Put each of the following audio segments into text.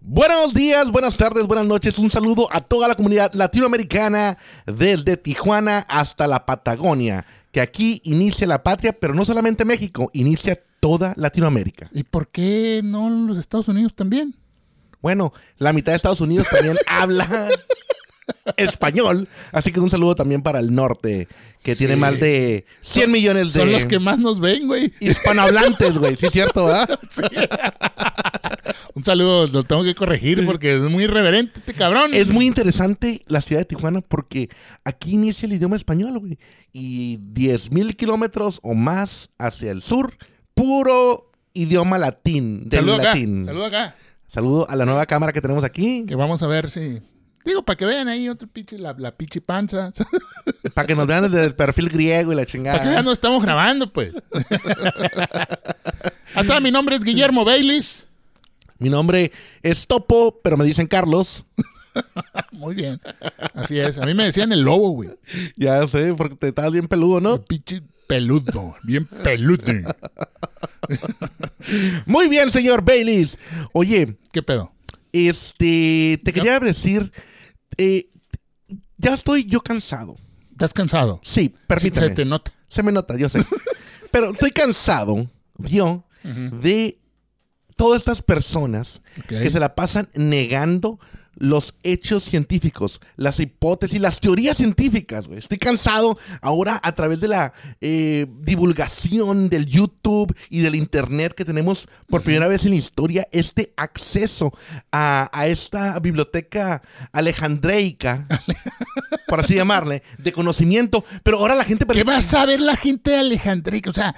Buenos días, buenas tardes, buenas noches. Un saludo a toda la comunidad latinoamericana desde Tijuana hasta la Patagonia. Que aquí inicia la patria, pero no solamente México, inicia toda Latinoamérica. ¿Y por qué no los Estados Unidos también? Bueno, la mitad de Estados Unidos también habla español. Así que un saludo también para el norte, que Sí. tiene más de 100 millones de Son los que más nos ven, güey. hispanohablantes, güey. Sí, es cierto, ¿verdad? Un saludo, lo tengo que corregir porque es muy irreverente este cabrón. Es muy interesante la ciudad de Tijuana porque aquí inicia el idioma español, güey. Y 10 mil kilómetros o más hacia el sur, puro idioma latín. Del Saludo acá, latín. saludo acá. Saludo a la nueva cámara que tenemos aquí. Que vamos a ver si... Digo, para que vean ahí otro pinche, la, la pinche panza. Para que nos vean desde el perfil griego y la chingada. para que vean, no estamos grabando, pues. Hasta mi nombre es Guillermo Baylis. Mi nombre es Topo, pero me dicen Carlos. Muy bien. Así es. A mí me decían el lobo, güey. Ya sé, porque te estás bien peludo, El ¿no? pinche peludo. Bien peludo. Muy bien, señor Baileys. Oye, ¿Qué pedo? Este, te quería decir, eh, ya estoy yo cansado. ¿Estás cansado? Sí, permítame. se te nota. Se me nota, yo sé. Pero estoy cansado, yo, de todas estas personas que se la pasan negando los hechos científicos, las hipótesis, las teorías científicas, güey. Estoy cansado ahora a través de la eh, divulgación del YouTube y del Internet que tenemos por primera vez en la historia este acceso a, a esta biblioteca alejandreica, por así llamarle, de conocimiento. Pero ahora la gente... ¿Qué va a saber la gente de Alejandría? O sea,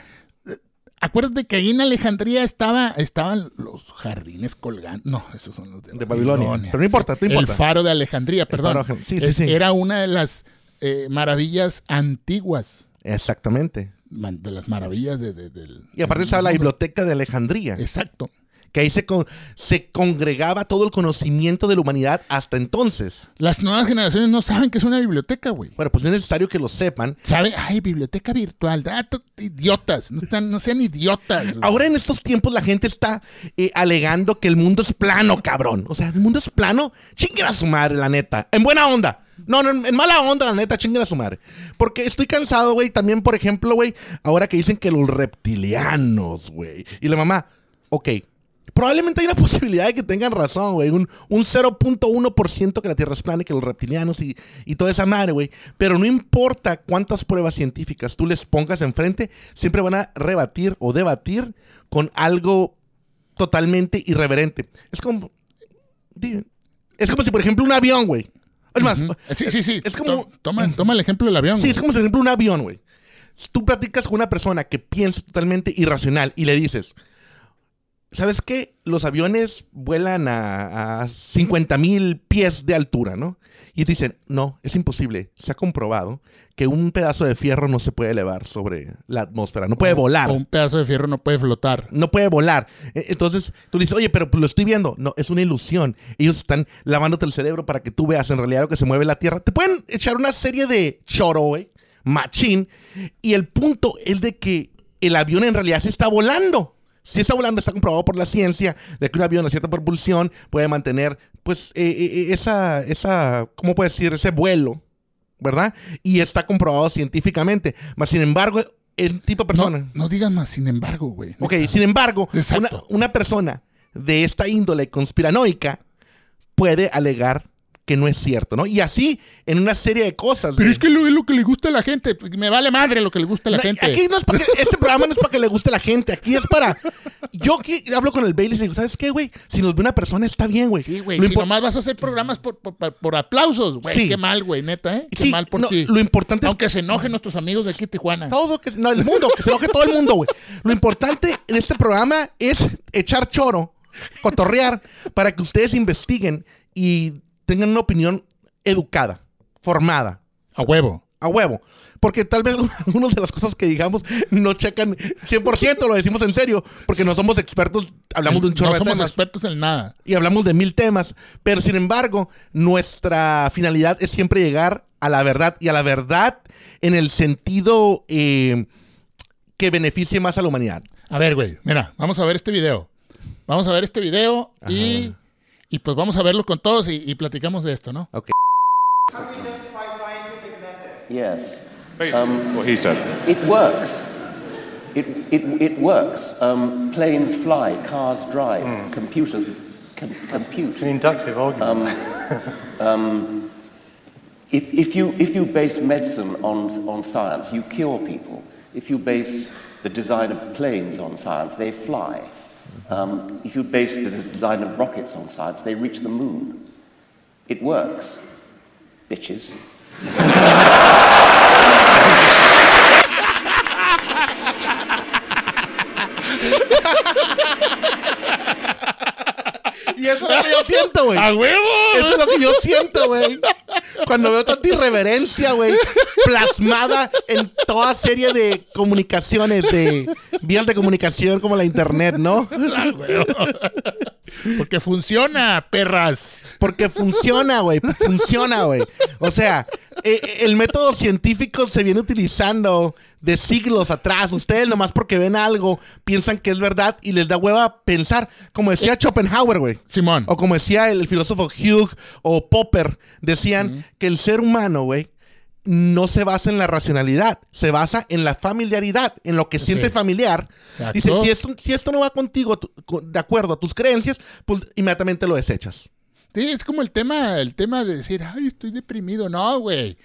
acuérdate que ahí en Alejandría estaba, estaban los jardines colgantes. No, esos son los de, De Babilonia. Pero no importa, no importa. El faro de Alejandría, perdón. faro, sí, sí, Es- sí. Era una de las eh, maravillas antiguas. Exactamente. De las maravillas de, de- del. Y aparte estaba la biblioteca de Alejandría, Exacto. Que ahí se, con- se congregaba todo el conocimiento de la humanidad hasta entonces. Las nuevas generaciones no saben que es una biblioteca, güey. Bueno, pues es necesario que lo sepan. ¿Sabe? Ay, biblioteca virtual. Ah, idiotas. No, están- no sean idiotas. Ahora en estos tiempos la gente está eh, alegando que el mundo es plano, cabrón. O sea, el mundo es plano. Chinguen a su madre, la neta. En buena onda. No, no, en en mala onda, la neta, chinguen a su madre. Porque estoy cansado, güey. También, por ejemplo, güey, ahora que dicen que los reptilianos, güey. Y la mamá, ok. Probablemente hay una posibilidad de que tengan razón, güey. Un, un 0.1% que la Tierra es plana y que los reptilianos y, y toda esa madre, güey. Pero no importa cuántas pruebas científicas tú les pongas enfrente, siempre van a rebatir o debatir con algo totalmente irreverente. Es como... Es como si, por ejemplo, un avión, güey. Es más. Sí, sí, sí. Es como- To- Toma, toma el ejemplo del avión. Sí, güey. es como, por ejemplo, un avión, güey. Si Tú platicas con una persona que piensa totalmente irracional y le dices, ¿sabes qué? Los aviones vuelan a, a 50 mil pies de altura, ¿no? Y te dicen, no, es imposible. Se ha comprobado que un pedazo de fierro no se puede elevar sobre la atmósfera, no puede volar. O un pedazo de fierro no puede flotar. No puede volar. E- Entonces tú dices, oye, pero pues, lo estoy viendo. No, es una ilusión. Ellos están lavándote el cerebro para que tú veas en realidad lo que se mueve la Tierra. Te pueden echar una serie de choro, güey, machín. Y el punto es de que el avión en realidad se está volando. Si está volando, está comprobado por la ciencia de que un avión a cierta propulsión puede mantener, pues, eh, eh, esa, esa, ¿cómo puedo decir? Ese vuelo, ¿verdad? Y está comprobado científicamente. Mas, sin embargo, el tipo de persona... No, no digas más, sin embargo, güey. Ok, sin embargo, una, una persona de esta índole conspiranoica puede alegar que no es cierto, ¿no? Y así en una serie de cosas. Pero güey. es que lo, es lo que le gusta a la gente. Me vale madre lo que le gusta a la No, gente. Aquí no es para que, este programa no es para que le guste a la gente, aquí es para... Yo aquí hablo con el Bailey y digo, ¿sabes qué, güey? Si nos ve una persona está bien, güey. Sí, güey. Lo Si nomás vas a hacer programas por, por, por- aplausos, güey. Sí. Qué mal, güey, neta, ¿eh? Qué Sí, mal por no, ti. lo importante es Aunque se enojen nuestros amigos de aquí Tijuana. todo, que, no, el mundo, que se enoje todo el mundo, güey. Lo importante en este programa es echar choro, cotorrear, para que ustedes investiguen y tengan una opinión educada, formada, A huevo. a huevo. Porque tal vez algunas de las cosas que digamos no checan 100%, lo decimos en serio, porque no somos expertos, hablamos de un chorro no de somos temas expertos en nada. y hablamos de mil temas, pero sin embargo, nuestra finalidad es siempre llegar a la verdad y a la verdad en el sentido eh, que beneficie más a la humanidad. A ver, güey, mira, vamos a ver este video. Vamos a ver este video y Y pues vamos a verlo con todos y, y platicamos de esto, ¿no? Ok. Yes. Basically, um, what he said. It works. It, it, it works. Um, planes fly, cars drive, hmm. computers com- compute. It's an inductive argument. Um, um, if, if, you, if you base medicine on, on science, you cure people. If you base the design of planes on science, they fly. Um, if you base the design of rockets on science, they reach the moon. It works. Bitches. Y eso es lo que yo siento, güey. ¡A huevo! Eso es lo que yo siento, güey. Cuando veo tanta irreverencia, güey, plasmada en toda serie de comunicaciones, de vías de comunicación como la internet, ¿no? Porque funciona, perras. Porque funciona, güey. Funciona, güey. O sea, eh, eh, el método científico se viene utilizando de siglos atrás. Ustedes nomás porque ven algo piensan que es verdad y les da hueva pensar. Como decía Schopenhauer, güey. Simón. O como decía el, el filósofo Hugh o Popper, decían que el ser humano, güey, no se basa en la racionalidad, se basa en la familiaridad, en lo que siente familiar. Exacto. Dice, si esto, si esto no va contigo, tu- de acuerdo a tus creencias, pues inmediatamente lo desechas. Sí, es como el tema, el tema de decir, ay, estoy deprimido. No, güey.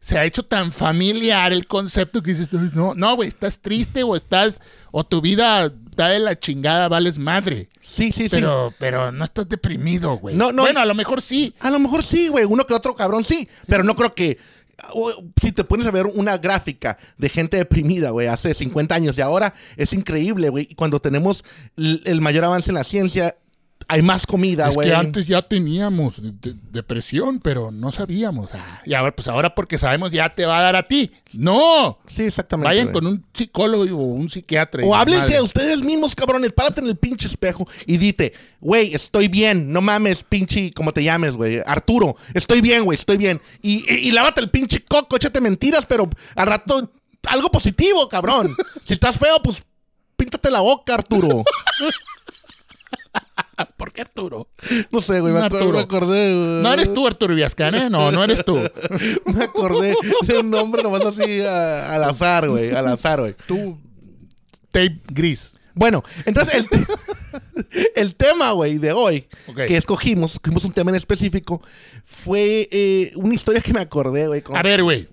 Se ha hecho tan familiar el concepto que dices, "Ay, no, no, güey, estás triste o estás, o tu vida está de la chingada, vales madre. Sí, sí, sí. Pero, no estás deprimido, güey. No, no, bueno, a lo mejor sí. A lo mejor sí, güey. Uno que otro cabrón sí. Pero no creo que. o- Si te pones a ver una gráfica de gente deprimida, güey, hace 50 años y ahora es increíble, güey. Y cuando tenemos el mayor avance en la ciencia, hay más comida, Es güey. que antes ya teníamos de- de- depresión, pero no sabíamos. Ah, y ahora, pues ahora porque sabemos ya te va a dar a ti. No. Sí, exactamente. Vayan con un psicólogo o un psiquiatra. O háblense madre. a ustedes mismos, cabrones. Párate en el pinche espejo y dite, güey, estoy bien. No mames, pinche, como te llames, güey. Arturo, estoy bien, güey, estoy bien. Y, y, y lávate el pinche coco, échate mentiras, pero al rato algo positivo, cabrón. Si estás feo, pues píntate la boca, Arturo. ¿Por qué Arturo? No sé, güey, me, Arturo. me acordé. güey. No eres tú, Arturo Viascan, ¿eh? No, no eres tú. Me acordé de un nombre nomás así a- al azar, güey. Al azar, güey. Tú, tape gris. Bueno, entonces el, te- el tema, güey, de hoy que escogimos, escogimos un tema en específico, fue eh, una historia que me acordé, güey. con- A ver, güey.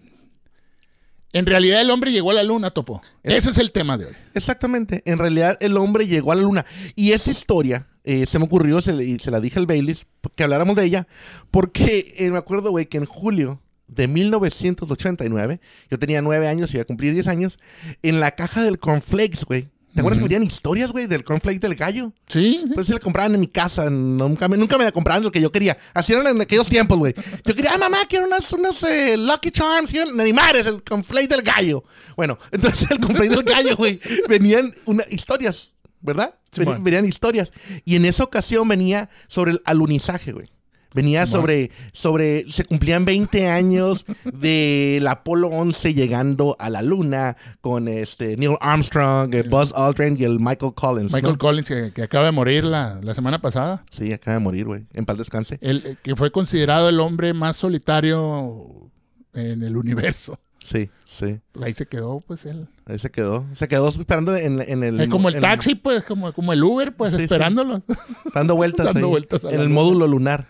En realidad el hombre llegó a la luna, Topo. Ese es el tema de hoy. Exactamente. En realidad el hombre llegó a la luna. Y esa historia eh, se me ocurrió, se, le- y se la dije al Baileys, que habláramos de ella, porque eh, me acuerdo, güey, que en julio de 1989, yo tenía nueve años y iba a cumplir 10 años, en la caja del cornflakes, güey. ¿Te acuerdas que venían historias, güey, del cornflake del gallo? Sí. Pues se la compraban en mi casa, nunca me, nunca me la compraban lo que yo quería. Así eran en aquellos tiempos, güey. Yo quería, ah, mamá, quiero unas, unas eh, Lucky Charms, quiero ni madres, el conflate del gallo. Bueno, entonces el conflate del gallo, güey, venían una, historias, ¿verdad? Venían, venían historias. Y en esa ocasión venía sobre el alunizaje, güey. Venía sobre, sobre, se cumplían 20 años del Apolo 11 llegando a la luna con este Neil Armstrong, el Buzz Aldrin y el Michael Collins. Michael ¿no? Collins, que, que acaba de morir la, la semana pasada. Sí, acaba de morir, güey. En paz descanse. El, eh, que fue considerado el hombre más solitario en el universo. Sí, sí. Pues ahí se quedó, pues él. Ahí se quedó. Se quedó esperando en, en el. Es como el en- taxi, pues, como, como el Uber, pues, Sí, sí. esperándolo. Dando vueltas. Dando ahí, vueltas En el luna. módulo lunar.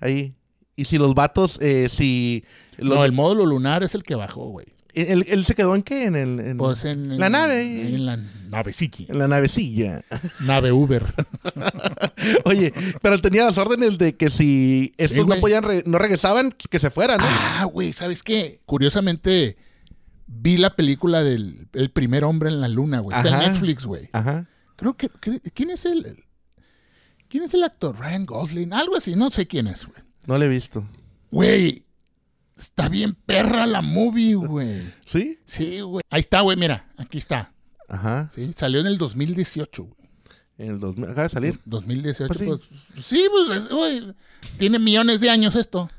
Ahí. Y si los vatos, eh, si. los- No, el módulo lunar es el que bajó, güey. Él, él se quedó en qué? En el. en- Pues en, la en- nave. En la navecilla. En la navecilla. Nave Uber. Oye, pero él tenía las órdenes de que si estos no podían, re- no regresaban, que se fueran, ¿no? Ah, güey, ¿sabes qué? Curiosamente, vi la película del el primer hombre en la luna, güey. Está en. Netflix, güey. Ajá. Creo que. cre- ¿Quién es el. ¿Quién es el actor? Ryan Gosling. Algo así, no sé quién es, güey. No lo he visto. Güey, está bien perra la movie, güey. ¿Sí? Sí, güey. Ahí está, güey, mira, aquí está. Ajá. Sí, salió en el 2018, güey. En el 2000 acaba de salir. 2018, Pues sí. pues. Sí, pues, es- güey. Tiene millones de años esto.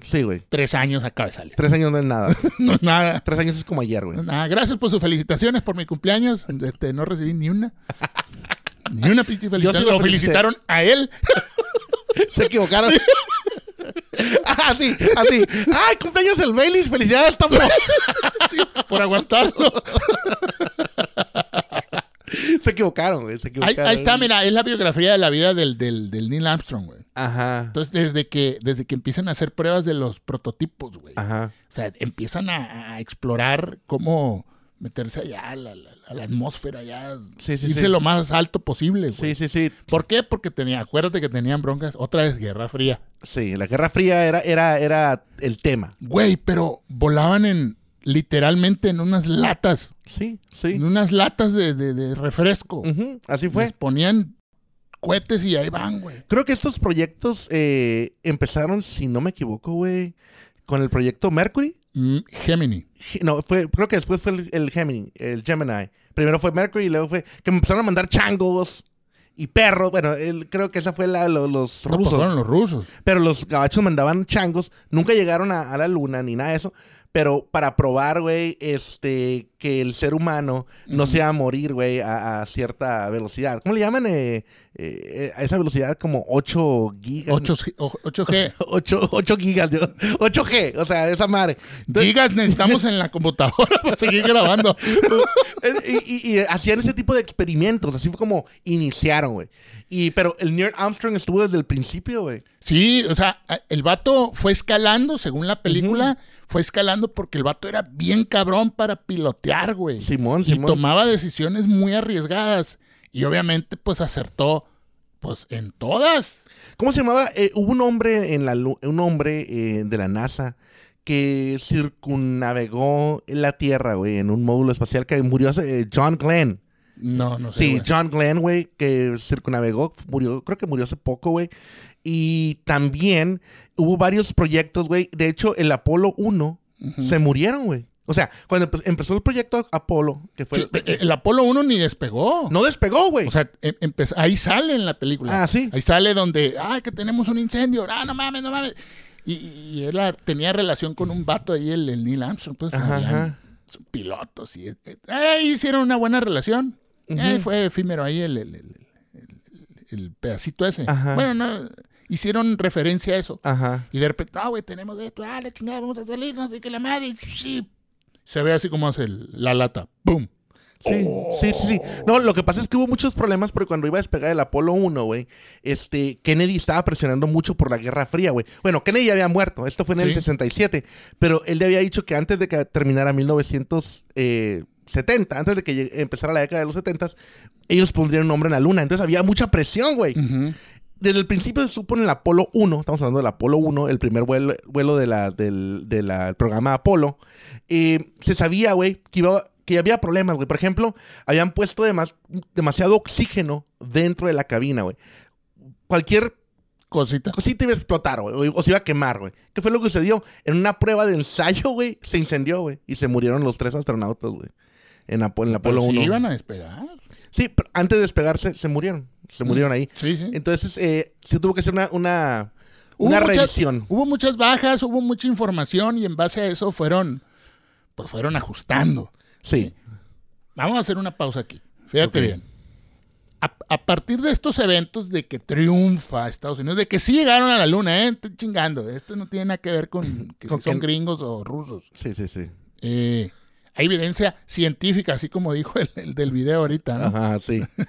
Sí, güey. Tres años acaba de salir. Tres años no es nada. No es nada. Tres años es como ayer, güey. No nada. Gracias por sus felicitaciones por mi cumpleaños. Este, no recibí ni una. Ni una pinche felicitación. lo felicitaron a él. Se equivocaron. Así, así. ¡Ay, cumpleaños el Baileys! ¡Felicidades, Topo! Sí, por aguantarlo. Se equivocaron, güey. Se Ahí, equivocaron. ahí está, mira, es la biografía de la vida del, del, del Neil Armstrong, güey. Ajá. Entonces, desde que, desde que empiezan a hacer pruebas de los prototipos, güey. Ajá. O sea, empiezan a, a explorar cómo meterse allá a la, la- a la atmósfera, allá. Sí, sí, irse sí. lo más alto posible, güey. Sí, sí, sí. ¿Por qué? Porque tenía, acuérdate que tenían broncas, otra vez Guerra Fría. Sí, la Guerra Fría era, era, era el tema. Güey, pero volaban en, literalmente en unas latas, Sí, sí. en unas latas de, de- de refresco. Así Les fue. ponían cohetes y ahí van, güey. Creo que estos proyectos eh, empezaron, si no me equivoco, güey, con el proyecto Mercury. Mm, Gemini. Ge- No, fue, creo que después fue el, el Gemini, el Gemini. Primero fue Mercury y luego fue que me empezaron a mandar changos y perros. Bueno, el- creo que esa fue la, lo- los No, pues rusos. fueron los rusos. Pero los gabachos mandaban changos. Nunca llegaron a, a la luna ni nada de eso. Pero para probar, güey, este, que el ser humano no se va a morir, güey, a, a cierta velocidad. ¿Cómo le llaman? eh, eh, a esa velocidad como 8 gigas. 8, 8G. 8, 8 gigas, yo. 8G, o sea, esa madre. Entonces, Gigas necesitamos en la computadora para seguir grabando. y, y- y hacían ese tipo de experimentos, así fue como iniciaron, güey. Y, pero el Neil Armstrong estuvo desde el principio, güey. Sí, o sea, el vato fue escalando, según la película, fue escalando porque el vato era bien cabrón para pilotear, güey. Simón, y Simón. tomaba decisiones muy arriesgadas. Y obviamente, pues acertó, pues en todas. ¿Cómo se llamaba? Eh, hubo un hombre en la un hombre eh, de la NASA que circunnavegó la Tierra, güey, en un módulo espacial que murió hace, eh, John Glenn. No, no sé. Sí. John Glenn, güey, que circunnavegó, murió, creo que murió hace poco, güey. Y también hubo varios proyectos, güey. De hecho, el Apolo 1 se murieron, güey. O sea, cuando empe- empezó el proyecto Apolo, que fue... Sí, eh, el Apolo 1 ni despegó. no despegó, güey. O sea, em- ahí sale en la película. Ah, sí. Ahí sale donde, ay, que tenemos un incendio. Ah, no mames, no mames. Y, y él tenía relación con un vato ahí, el, el Neil Armstrong, pues, Ajá, pilotos. Y, eh, eh, hicieron una buena relación. Eh, fue efímero ahí el, el- el- el- el pedacito ese. Ajá. Bueno, no, hicieron referencia a eso. Ajá. Y de repente, ah, güey, tenemos esto, ah, la chingada, vamos a salir, no sé qué, la madre. sí. Se ve así como hace la lata. ¡Pum! Sí, sí, sí, sí. No, lo que pasa es que hubo muchos problemas porque cuando iba a despegar el Apolo 1, güey, este, Kennedy estaba presionando mucho por la Guerra Fría, güey. Bueno, Kennedy ya había muerto, esto fue en el Sí. 67, pero él le había dicho que antes de que terminara 1970, antes de que empezara la década de los 70, ellos pondrían un nombre en la Luna. Entonces había mucha presión, güey. Desde el principio se supo en el Apolo 1, estamos hablando del Apolo 1, el primer vuelo, vuelo de la, del, de la- el programa Apolo, eh, se sabía, güey, que, iba, que había problemas, güey. Por ejemplo, habían puesto demas- demasiado oxígeno dentro de la cabina, güey. Cualquier Cosita. cosita iba a explotar, güey, o, se iba a quemar, güey. ¿Qué fue lo que sucedió? En una prueba de ensayo, güey, se incendió, güey, y se murieron los tres astronautas, güey. En, Apo- en Pero Apolo sí 1. iban a despegar. Sí, pero antes de despegarse se murieron. Se murieron ahí. Sí, sí. Entonces, eh, sí tuvo que hacer una, una, Hubo una muchas- revisión. Hubo muchas bajas, hubo mucha información y en base a eso fueron, pues fueron ajustando. Sí. Vamos a hacer una pausa aquí. Fíjate Ok. bien. A, a partir de estos eventos de que triunfa Estados Unidos, de que sí llegaron a la luna, ¿eh? Estoy chingando. Esto no tiene nada que ver con que si son gringos o rusos. Sí, sí, sí. Eh, hay evidencia científica, así como dijo el, el del video ahorita, ¿no? Ajá, sí.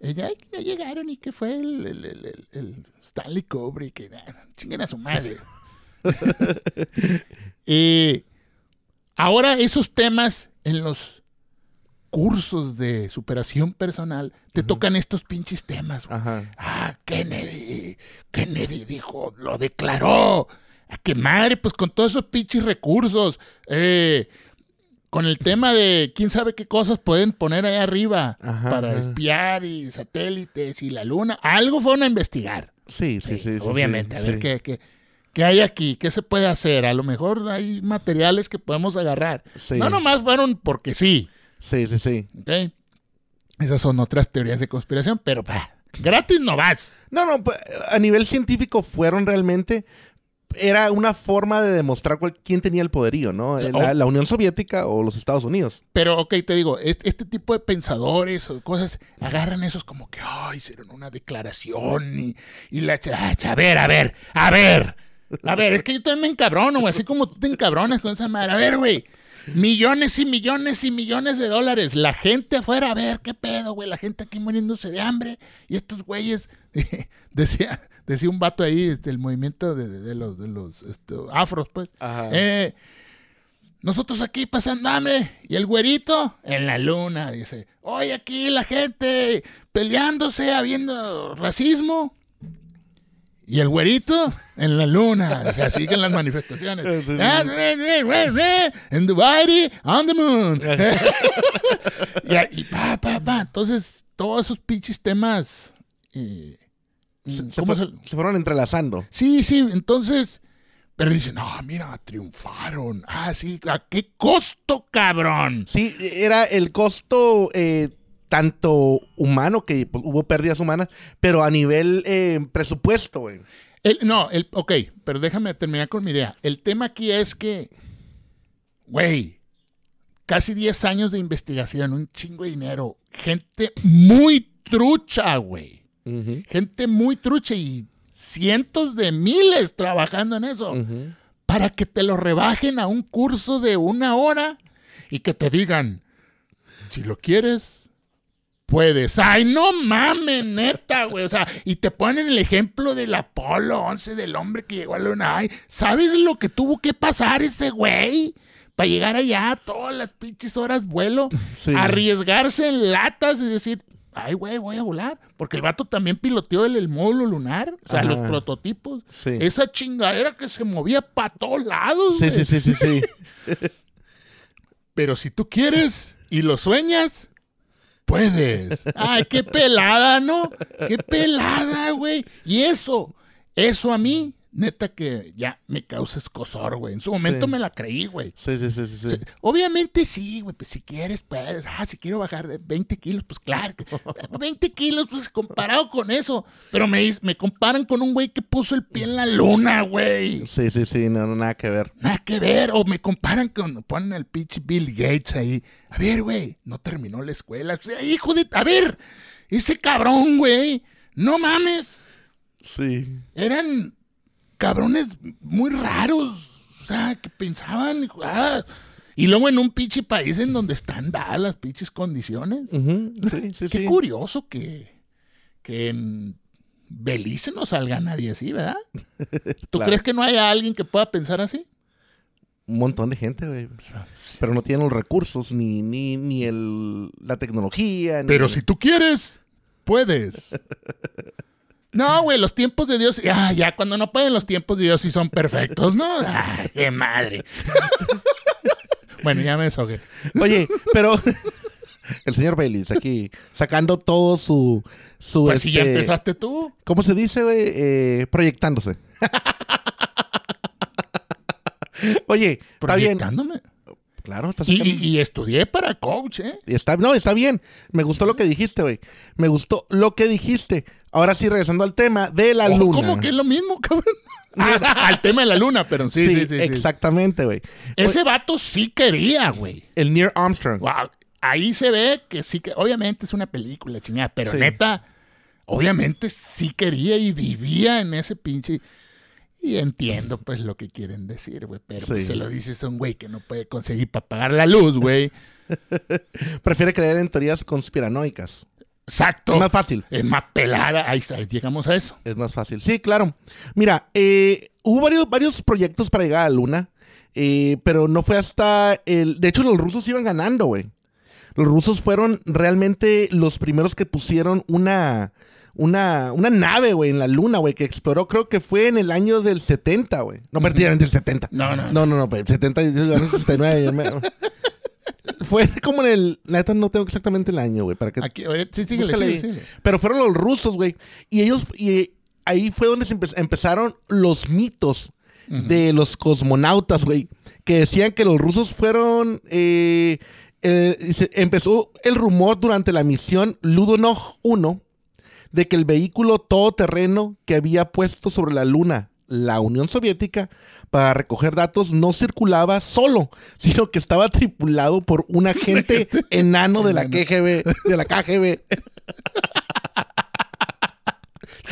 Ya, ya llegaron y que fue el, el- el- el- el Stanley Kubrick, que ah, chinguen a su madre. Eh, ahora esos temas en los cursos de superación personal te tocan estos pinches temas. Ajá. Ah, Kennedy, Kennedy dijo, lo declaró. ¿A qué madre? Pues con todos esos pinches recursos. eh, con el tema de quién sabe qué cosas pueden poner ahí arriba Ajá, para espiar y satélites y la luna. Algo fueron a investigar. Sí, sí, sí. sí, Obviamente, sí, a ver qué, qué, qué hay aquí, qué se puede hacer. A lo mejor hay materiales que podemos agarrar. Sí. No nomás fueron porque sí. Sí, sí, sí. ¿ok? Esas son otras teorías de conspiración, pero bah, gratis no vas. No, no, a nivel científico fueron realmente. era una forma de demostrar cuál- quién tenía el poderío, ¿no? La, Unión Soviética o los Estados Unidos. Pero, ok, te digo, este, este tipo de pensadores o cosas agarran esos como que, ay, hicieron una declaración y, y la... ah, A ver, a ver, a ver. A ver, es que yo también me encabrono, güey, así como tú te encabronas con esa madre. A ver, güey, millones y millones y millones de dólares. La gente afuera, a ver, qué pedo, güey, la gente aquí muriéndose de hambre. Y estos güeyes, decía, decía un vato ahí, este, el movimiento de, de- de los, de los este, afros, pues. Ajá. Eh, nosotros aquí pasando hambre y el güerito en la luna. Dice, hoy aquí la gente peleándose, habiendo racismo. Y el güerito en la luna. O sea, siguen las manifestaciones. Ah, the body on the moon. y, pa, pa, pa. Entonces, todos esos pinches temas. eh, Se, se ¿cómo fue- se- se fueron entrelazando. Sí, sí, entonces. Pero dicen, no, mira, triunfaron. Ah, sí, ¿a qué costo, cabrón? Sí, era el costo eh, tanto humano, que pues, hubo pérdidas humanas, pero a nivel eh, presupuesto, güey. El- no, el, ok, pero déjame terminar con mi idea. El tema aquí es que, güey, casi 10 años de investigación, un chingo de dinero, gente muy trucha, güey. Gente muy trucha y cientos de miles trabajando en eso. Para que te lo rebajen a un curso de una hora y que te digan, si lo quieres, puedes. Ay, no mames, neta, güey. O sea, y te ponen el ejemplo del Apolo 11, del hombre que llegó a la luna. Ay, ¿sabes lo que tuvo que pasar ese güey? Para llegar allá, todas las pinches horas vuelo, Sí. arriesgarse en latas y decir, ay, güey, voy a volar. Porque el vato también piloteó el, el módulo lunar, o sea, Ajá. los prototipos. Sí. Esa chingadera que se movía para todos lados. Sí, sí, sí, sí, sí. Pero si tú quieres y lo sueñas, puedes. Ay, qué pelada, ¿no? Qué pelada, güey. Y eso, eso a mí, neta que ya me causa escosor, güey. En su momento Sí. me la creí, güey. Sí, sí, sí, sí, sí. Obviamente sí, güey, pues si quieres, pues, ah, si quiero bajar de 20 kilos, pues claro, que- 20 kilos, pues comparado con eso, pero me, me comparan con un güey que puso el pie en la luna, güey. Sí, sí, sí, no, no, nada que ver. Nada que ver, o me comparan con, ponen al pinche Bill Gates ahí. A ver, güey, no terminó la escuela. O sea, hijo de, a ver, ese cabrón, güey, no mames, Sí. eran cabrones muy raros. O sea, que pensaban, ah, y luego en un pinche país en donde están dadas las pinches condiciones. Ujú, Sí, sí, Qué sí. curioso que, que en Belice no salga nadie así, ¿verdad? ¿Tú Claro. crees que no haya alguien que pueda pensar así? Un montón de gente, güey. Pero no tienen los recursos, ni, ni, ni el, la tecnología. ni- Pero si tú quieres, puedes. No, güey, los tiempos de Dios. Ah, ya, cuando no pueden los tiempos de Dios sí son perfectos, ¿no? Ay, qué madre. bueno, ya me desahogué. Oye, pero el señor Baylis aquí sacando todo su... su Pues si ya este, empezaste tú. ¿Cómo se dice, güey? Eh, proyectándose. Oye, está bien. proyectándome. Claro, está Y, y- y estudié para coach, ¿eh? Y Está, no, está bien. Me gustó lo que dijiste, güey. Me gustó lo que dijiste. Ahora sí, regresando al tema de la luna. ¿Cómo que es lo mismo, cabrón? Ah, al tema de la luna, pero sí, sí, sí. sí. exactamente, güey. Ese vato sí quería, güey. El Near Armstrong. Wow. Ahí se ve que sí que, obviamente es una película, chingada, pero Sí. neta, obviamente sí quería y vivía en ese pinche. Y entiendo, pues, lo que quieren decir, güey. Pero pues, Sí. se lo dices a un güey que no puede conseguir para pagar la luz, güey. Prefiere creer en teorías conspiranoicas. Exacto. Es más fácil. Es más pelada. Ahí está, llegamos a eso. Es más fácil. Sí, claro. Mira, eh, hubo varios, varios proyectos para llegar a la luna, eh, pero no fue hasta el... De hecho, los rusos iban ganando, güey. Los rusos fueron realmente los primeros que pusieron una, una, una nave, güey, en la luna, güey, que exploró, creo que fue en el año del 70, güey. No, en el 70. No, no, No, no, no, pero 70, y 69. ya me- Fue como en el... Neta no tengo exactamente el año, güey, para que... Aquí, sí, síguele, síguele, síguele. Pero fueron los rusos, güey. Y ellos, y ahí fue donde se empe- empezaron los mitos de los cosmonautas, güey. Que decían que los rusos fueron. eh, eh, se- empezó el rumor durante la misión Ludonov 1 de que el vehículo todoterreno que había puesto sobre la luna la Unión Soviética para recoger datos no circulaba solo, sino que estaba tripulado por un agente enano de la KGB, de la KGB.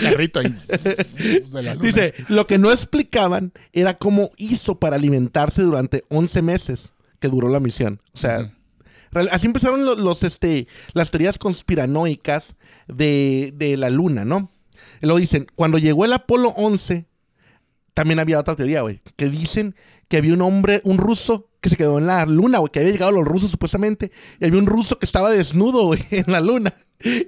Carrito ahí. de la luna. Dice, lo que no explicaban era cómo hizo para alimentarse durante 11 meses que duró la misión. O sea, así empezaron lo- los, este, las teorías conspiranoicas de, de la luna, ¿no? Y luego dicen, cuando llegó el Apolo 11, también había otra teoría, güey, que dicen que había un hombre, un ruso que se quedó en la luna, güey, que había llegado los rusos supuestamente, y había un ruso que estaba desnudo, güey, en la luna.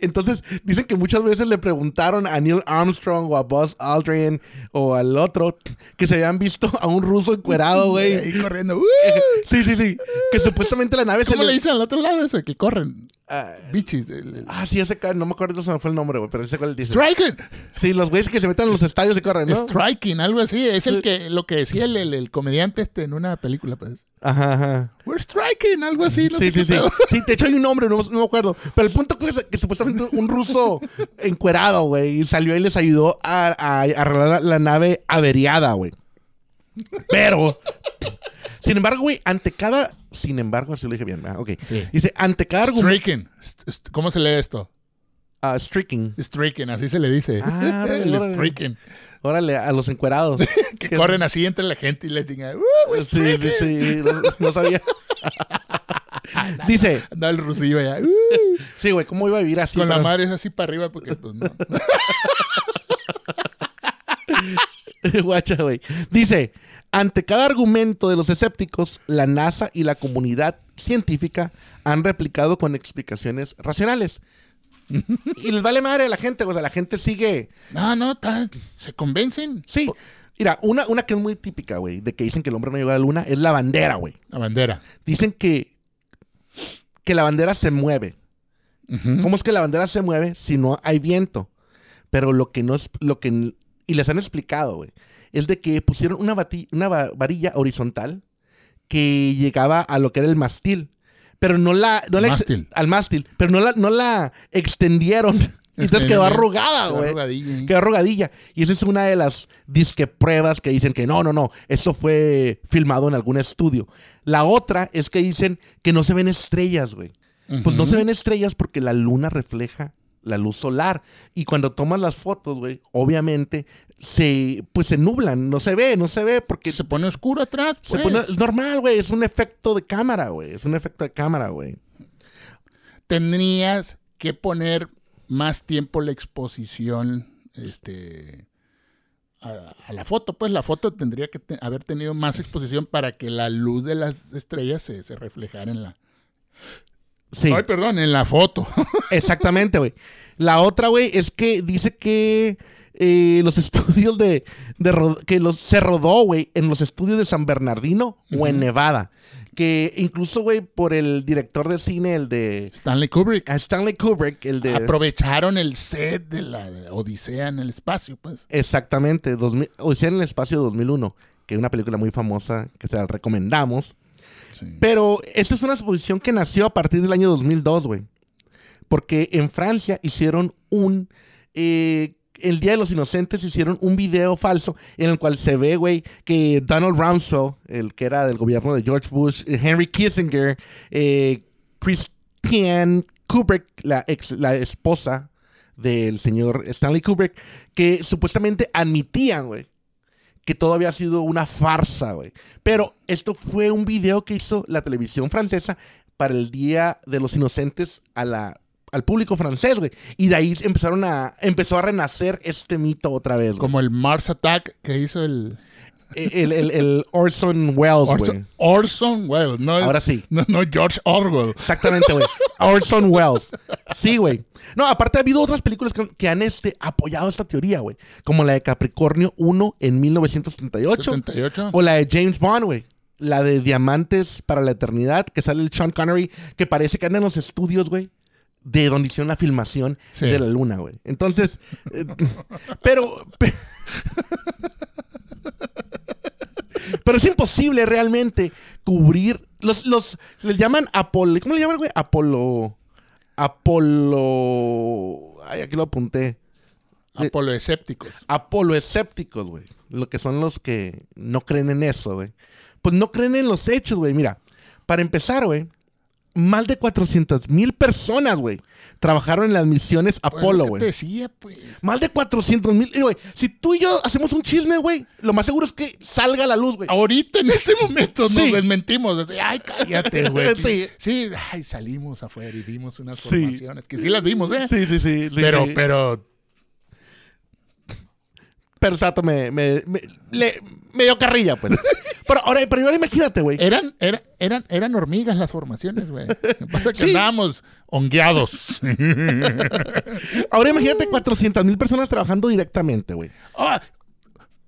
Entonces, dicen que muchas veces le preguntaron a Neil Armstrong o a Buzz Aldrin o al otro que se habían visto a un ruso encuerado, güey. Ahí corriendo. ¡Uh! Sí, sí, sí. Que supuestamente la nave se ¿Cómo le... dicen al otro lado eso? Que corren. Ah, Bichis. el- el- Ah, sí, ese no me acuerdo se me fue el nombre, güey, pero ese cuál dice. Striking. Sí, los güeyes que se meten en los estadios y corren, ¿no? Striking, algo así. Es el que lo que decía el, el- el comediante este en una película, pues. Ajá, ajá. We're striking, algo así. No sí, sé sí, sí. Sí, de hecho hay un nombre, no, no me acuerdo. Pero el punto es que supuestamente un ruso encuerado, güey, salió y les ayudó a, a arreglar la, la nave averiada, güey. Pero, sin embargo, güey, ante cada... Sin embargo, así lo dije bien, ¿verdad? ok. Sí. Dice, ante cada argumento... ¿Cómo se lee esto? Ah, streaking. Striking, así se le dice. Ah, el órale. striking. Órale, a los encuerados. Que corren así entre la gente y les digan, ¡Uh, Sí, sí, sí, no, no sabía. Dice, Anda el rusillo allá. ¡Uh! sí, güey, ¿cómo iba a vivir así? con la madre es así para arriba porque pues no. Guacha, güey. Dice, ante cada argumento de los escépticos, la NASA y la comunidad científica han replicado con explicaciones racionales. Y les vale madre a la gente, o sea, la gente sigue... No, no, ta- se convencen. Sí, mira, una, una que es muy típica, güey, de que dicen que el hombre no llegó a la luna, es la bandera, güey. La bandera. Dicen que, que la bandera se mueve. ¿Cómo es que la bandera se mueve si no hay viento? Pero lo que no es, lo que, y les han explicado, güey, es de que pusieron una, una va- varilla horizontal que llegaba a lo que era el mastil, pero no la, no la Mástil. al mástil, pero no la, no la extendieron. Entonces quedó arrugada, Quedó güey. arrugadilla, ¿eh? Quedó arrugadilla. Y esa es una de las disque pruebas que dicen que no, no, no, eso fue filmado en algún estudio. La otra es que dicen que no se ven estrellas, güey. Pues no se ven estrellas porque la luna refleja la luz solar. Y cuando tomas las fotos, güey, obviamente se, pues se nublan, no se ve, no se ve porque Se pone oscuro atrás. se pues. pone- es normal, güey, es un efecto de cámara, güey, es un efecto de cámara, güey. Tendrías que poner más tiempo la exposición este, a, a la foto. Pues la foto tendría que te- haber tenido más exposición para que la luz de las estrellas se, se reflejara en la. Sí. Ay, perdón, en la foto. Exactamente, güey. La otra, güey, es que dice que eh, los estudios de, de que los, se rodó, güey, en los estudios de San Bernardino o en Nevada. Que incluso, güey, por el director de cine, el de Stanley Kubrick. a Stanley Kubrick, el de... Aprovecharon el set de la Odisea en el espacio, pues. Exactamente, 2000, Odisea en el espacio 2001, que es una película muy famosa que te la recomendamos. Pero esta es una exposición que nació a partir del año 2002, güey. Porque en Francia hicieron un... eh, el Día de los Inocentes hicieron un video falso en el cual se ve, güey, que Donald Rumsfeld, el que era del gobierno de George Bush, eh, Henry Kissinger, eh, Christiane Kubrick, la, ex, la esposa del señor Stanley Kubrick, que supuestamente admitían, güey, que todo había sido una farsa, güey. Pero esto fue un video que hizo la televisión francesa para el Día de los Inocentes a la, al público francés, güey. Y de ahí empezaron a, empezó a renacer este mito otra vez, güey. Como el Mars Attack que hizo el El, el, el Orson Welles, güey. Orson, Orson Welles. No, es- Ahora sí. No, no George Orwell. Exactamente, güey. Orson Welles. Sí, güey. No, aparte ha habido otras películas que, que han este, apoyado esta teoría, güey. Como la de Capricornio 1 en 1978. 78. O la de James Bond, güey. La de Diamantes para la Eternidad, que sale el Sean Connery, que parece que anda en los estudios, güey. De donde hicieron la filmación Sí. de la luna, güey. Entonces, eh, pero, pe- pero es imposible realmente cubrir los, los, les llaman Apolo, ¿cómo le llaman, güey? Apolo, Apolo, ay, aquí lo apunté. Apolo escépticos. Apolo escépticos, güey. Lo que son los que no creen en eso, güey. Pues no creen en los hechos, güey. Mira, para empezar, güey, más de 400 mil personas, güey, trabajaron en las misiones Apolo, güey. Decía, pues. Más de 400 mil. Güey, si tú y yo hacemos un chisme, güey, lo más seguro es que salga a la luz, güey. Ahorita en este momento Sí. nos desmentimos. Ay, cállate, güey. Sí. sí. ay, salimos afuera y vimos unas Sí. formaciones. Que sí las vimos, ¿eh? Sí, sí, sí. pero, pero. Pero Sato me, me, me, le- me dio carrilla, pues. pero, ahora, pero ahora imagínate, güey. Eran, era- eran, eran hormigas las formaciones, güey. Pasa que Sí. andábamos hongueados. Ahora imagínate 400 mil personas trabajando directamente, güey. Ah,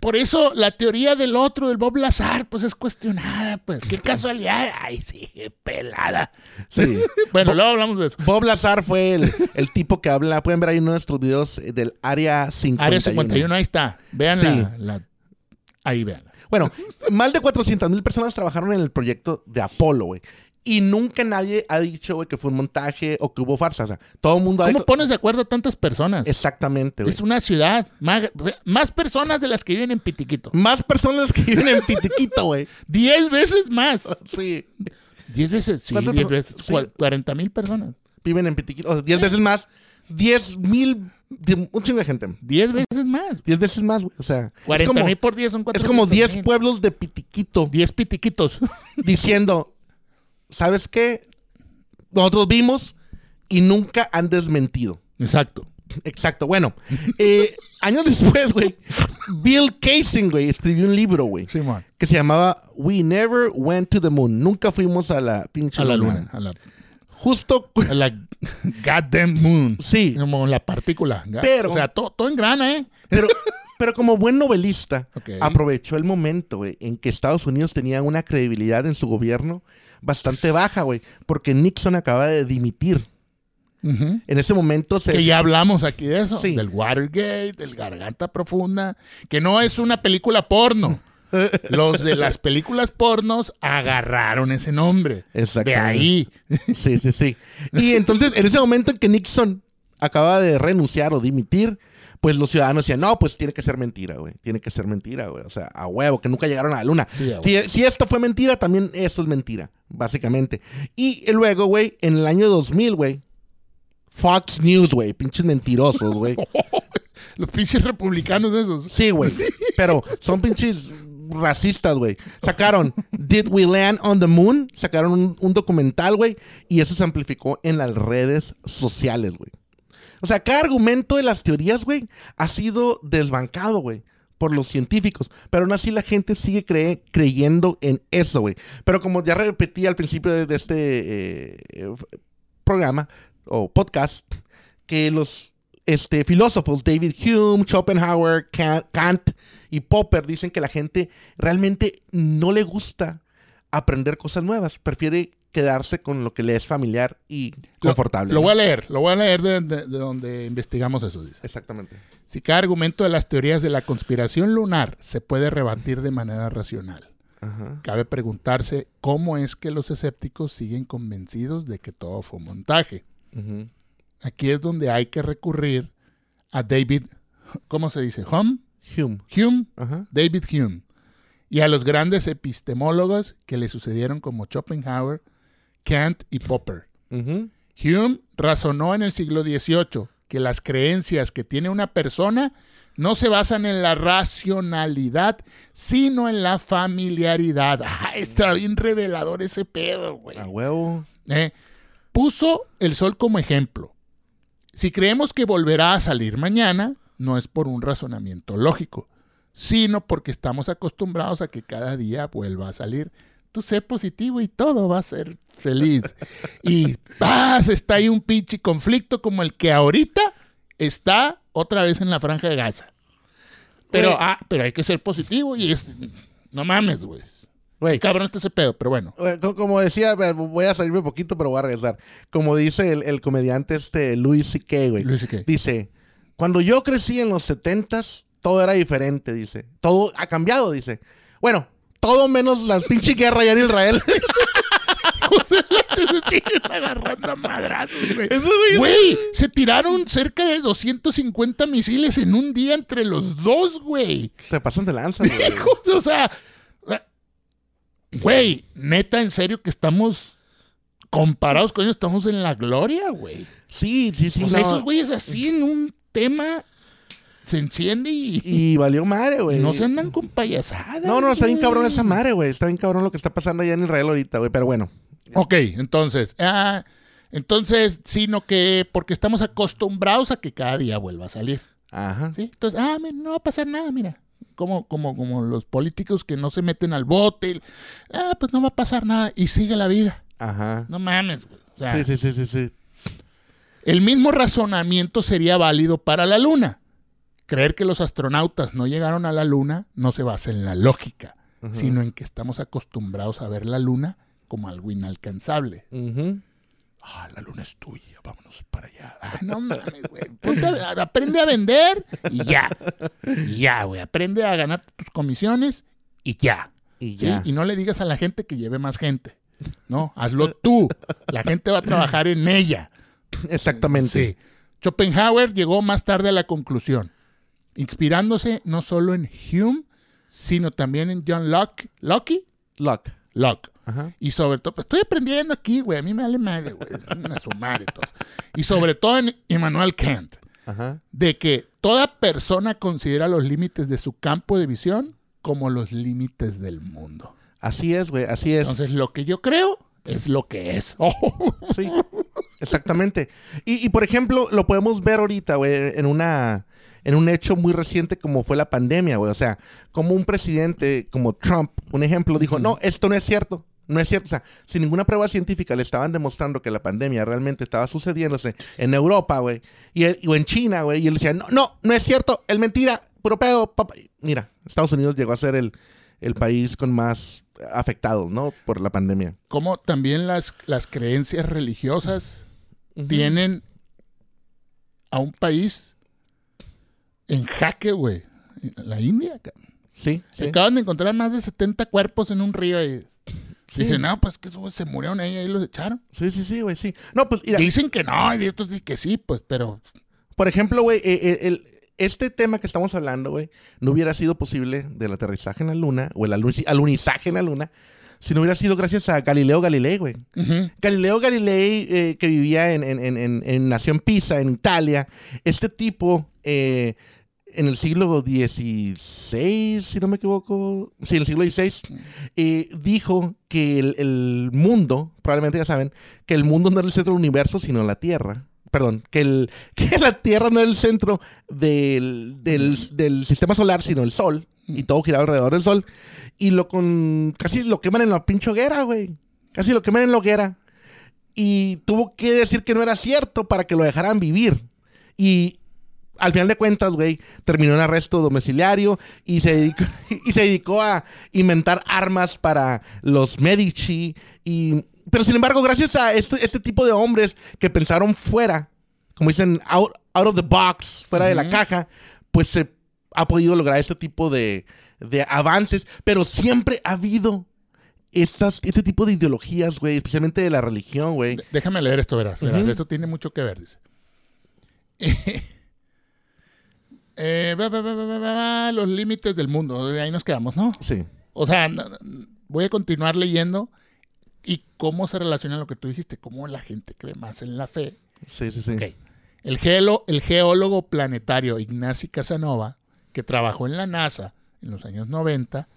por eso la teoría del otro, del Bob Lazar, pues es cuestionada, pues. Qué casualidad. Ay, sí, pelada. Sí. Bueno, luego hablamos de eso. Bob Lazar fue el, el tipo que habla. Pueden ver ahí uno de nuestros videos del Área 51. Área 51, ahí está. Vean Sí. la, la- Ahí vean. Bueno, más de 400 mil personas trabajaron en el proyecto de Apolo, güey. Y nunca nadie ha dicho, güey, que fue un montaje o que hubo farsa. O sea, todo el mundo ha ¿Cómo dicho- pones de acuerdo a tantas personas? Exactamente, güey. Es una ciudad. Más, más personas de las que viven en Pitiquito. Más personas que viven en Pitiquito, güey. Diez veces más. Sí. Diez veces, sí, ¿Cuántas diez veces. sí. Cua- Cuarenta mil personas. Viven en Pitiquito. O sea, 10 veces más. 10 mil. Un chingo de gente. Diez veces más. 10 veces más, güey. O sea, es Cuarenta como, mil por diez son es cuatrocientos como 10 mil. pueblos de Pitiquito Diez pitiquitos. diciendo, ¿sabes qué? Nosotros vimos y nunca han desmentido. Exacto. Exacto. Bueno, eh, años después, güey, Bill Casing, güey, escribió un libro, güey, Simón. que se llamaba We Never Went to the Moon. Nunca fuimos a la pinche A la luna. A la, Justo. la goddamn moon. Sí. Como la partícula. Pero- O sea, todo, todo engrana, ¿eh? Pero, pero como buen novelista, aprovechó el momento, güey, en que Estados Unidos tenía una credibilidad en su gobierno bastante baja, güey, porque Nixon acaba de dimitir. En ese momento se... Que ya hablamos aquí de eso. Sí. Del Watergate, del Garganta Profunda. Que no es una película porno. Los de las películas pornos agarraron ese nombre. De Exactamente. ahí. Sí, sí, sí. Y entonces, en ese momento en que Nixon acaba de renunciar o dimitir, pues los ciudadanos decían, no, pues tiene que ser mentira, güey. Tiene que ser mentira, güey. O sea, a huevo, que nunca llegaron a la luna. Sí, a huevo. si, si esto fue mentira, también eso es mentira, básicamente. Y luego, güey, en el año 2000, güey, Fox News, güey, pinches mentirosos, güey. Los pinches republicanos esos. Sí, güey. Pero son pinches racistas, güey. Sacaron Did We Land on the Moon? Sacaron un, documental, güey. Y eso se amplificó en las redes sociales, güey. O sea, cada argumento de las teorías, güey, ha sido desbancado, güey. Por los científicos. Pero aún así la gente sigue creyendo en eso, güey. Pero como ya repetí al principio de, este eh, programa o podcast, que los este, filósofos David Hume, Schopenhauer, Ka- Kant y Popper dicen que la gente realmente no le gusta aprender cosas nuevas, prefiere quedarse con lo que le es familiar y confortable. Lo voy a leer. Lo voy a leer de, de- de donde investigamos eso, dice. Exactamente. Si cada argumento de las teorías de la conspiración lunar se puede rebatir de manera racional, Ajá. cabe preguntarse cómo es que los escépticos siguen convencidos de que todo fue un montaje. Ujú. Aquí es donde hay que recurrir a David, ¿cómo se dice? Hume, Hume. Hume, Ajá. David Hume, y a los grandes epistemólogos que le sucedieron como Schopenhauer, Kant y Popper. Hume razonó en el siglo XVIII que las creencias que tiene una persona no se basan en la racionalidad, sino en la familiaridad. Ah, está bien revelador ese pedo, güey. A huevo. Eh, Puso el sol como ejemplo. Si creemos que volverá a salir mañana, no es por un razonamiento lógico, sino porque estamos acostumbrados a que cada día vuelva a salir. Tú sé positivo y todo va a ser feliz. Y paz, está ahí un pinche conflicto como el que ahorita está otra vez en la franja de Gaza. Pero, ah, pero hay que ser positivo y es... No mames, güey. Güey, Cabrón está ese pedo, pero bueno. Co- Como decía, voy a salirme un poquito, pero voy a regresar. Como dice el, el comediante este Louis C.K., güey. Louis C.K.. Dice, cuando yo crecí en los setentas, todo era diferente, dice. Todo ha cambiado, dice. Bueno, todo menos las pinche guerra allá en Israel. agarrando madrazos, güey. Güey, se tiraron cerca de 250 misiles en un día entre los dos, güey. Se pasan de lanza, güey. O sea, güey, neta, en serio que estamos comparados con ellos, estamos en la gloria, güey. Sí, sí, sí. o sea, no. esos güeyes así en un tema se enciende y, Y valió madre, güey. no se andan con payasadas. No, no, está bien cabrón esa madre, güey. Está bien cabrón lo que está pasando allá en Israel ahorita, güey. Pero bueno. Ok, entonces, ah, entonces, sino que porque estamos acostumbrados a que cada día vuelva a salir. Ajá. ¿sí? Entonces, ah, no va a pasar nada, mira. Como, como, como los políticos que no se meten al bote. Ah, pues no va a pasar nada. Y sigue la vida. Ajá. No mames, güey. O sea, Sí, sí, sí, sí, sí. el mismo razonamiento sería válido para la luna. Creer que los astronautas no llegaron a la luna no se basa en la lógica, sino en que estamos acostumbrados a ver la luna como algo inalcanzable. Ujú. Ah, la luna es tuya, vámonos para allá. Ah, no mames, güey. Aprende a vender y ya. Y ya, güey. Aprende a ganar tus comisiones y ya. Y ¿sí? ya. Y no le digas a la gente que lleve más gente. No, hazlo tú. La gente va a trabajar en ella. Exactamente. Sí. Schopenhauer llegó más tarde a la conclusión, inspirándose no solo en Hume, sino también en John Locke. ¿Locke? Luck. Locke. Ajá. Y sobre todo, pues estoy aprendiendo aquí, güey. A mí me vale madre, güey. A sumar y todo. Y sobre todo en Immanuel Kant, Ajá. de que toda persona considera los límites de su campo de visión como los límites del mundo. Así es, güey. Así es. Entonces, lo que yo creo es lo que es. Sí, exactamente. Y, y, por ejemplo, lo podemos ver ahorita, güey, en una en un hecho muy reciente como fue la pandemia, güey. O sea, como un presidente como Trump, un ejemplo, dijo, no, esto no es cierto. No es cierto. O sea, sin ninguna prueba científica le estaban demostrando que la pandemia realmente estaba sucediéndose en Europa, güey. Y, él- o en China, güey. Y él decía, no, no, no es cierto. Es mentira. Puro pedo. papá". Mira, Estados Unidos llegó a ser el, el país con más afectados, ¿no? Por la pandemia. Como también las, las creencias religiosas tienen a un país en jaque, güey. La India. Sí, sí. Acaban de encontrar más de 70 cuerpos en un río y Sí. dicen, no, pues que esos se murieron ahí, ahí los echaron. Sí, sí, sí, güey, sí. No, pues mira, Dicen que no, y otros dicen que sí, pues, pero por ejemplo, güey, eh, eh, el- este tema que estamos hablando, güey, no hubiera sido posible del aterrizaje en la luna o el aluni- alunizaje en la luna si no hubiera sido gracias a Galileo Galilei, güey. Galileo Galilei, eh, que vivía en, en, en, en- en- nació en Pisa, en Italia. Este tipo, eh, en el siglo XVI, si no me equivoco, sí, en el siglo XVI, eh, dijo que el, el mundo, probablemente ya saben, que el mundo no era el centro del universo, sino la Tierra. Perdón, que, el, que la Tierra no era el centro del, del, del sistema solar, sino el Sol. Y todo giraba alrededor del Sol. Y lo con. Casi lo queman en la pinche hoguera, güey. Casi lo queman en la hoguera. Y tuvo que decir que no era cierto para que lo dejaran vivir. Y al final de cuentas, güey, terminó en arresto domiciliario y se dedicó, y se dedicó a inventar armas para los Medici. Y, pero sin embargo, gracias a este, este tipo de hombres que pensaron fuera, como dicen, out, out of the box, fuera de la caja, pues se ha podido lograr este tipo de, de avances. Pero siempre ha habido estas, este tipo de ideologías, güey, especialmente de la religión, güey. déjame leer esto, verás, verás, esto tiene mucho que ver, dice. Eh, los límites del mundo, de ahí nos quedamos, ¿no? Sí. O sea, voy a continuar leyendo y cómo se relaciona lo que tú dijiste, cómo la gente cree más en la fe. Sí, sí, sí. Ok. El, geolo- el geólogo planetario Ignacy Casanova, que trabajó en la NASA en los años 90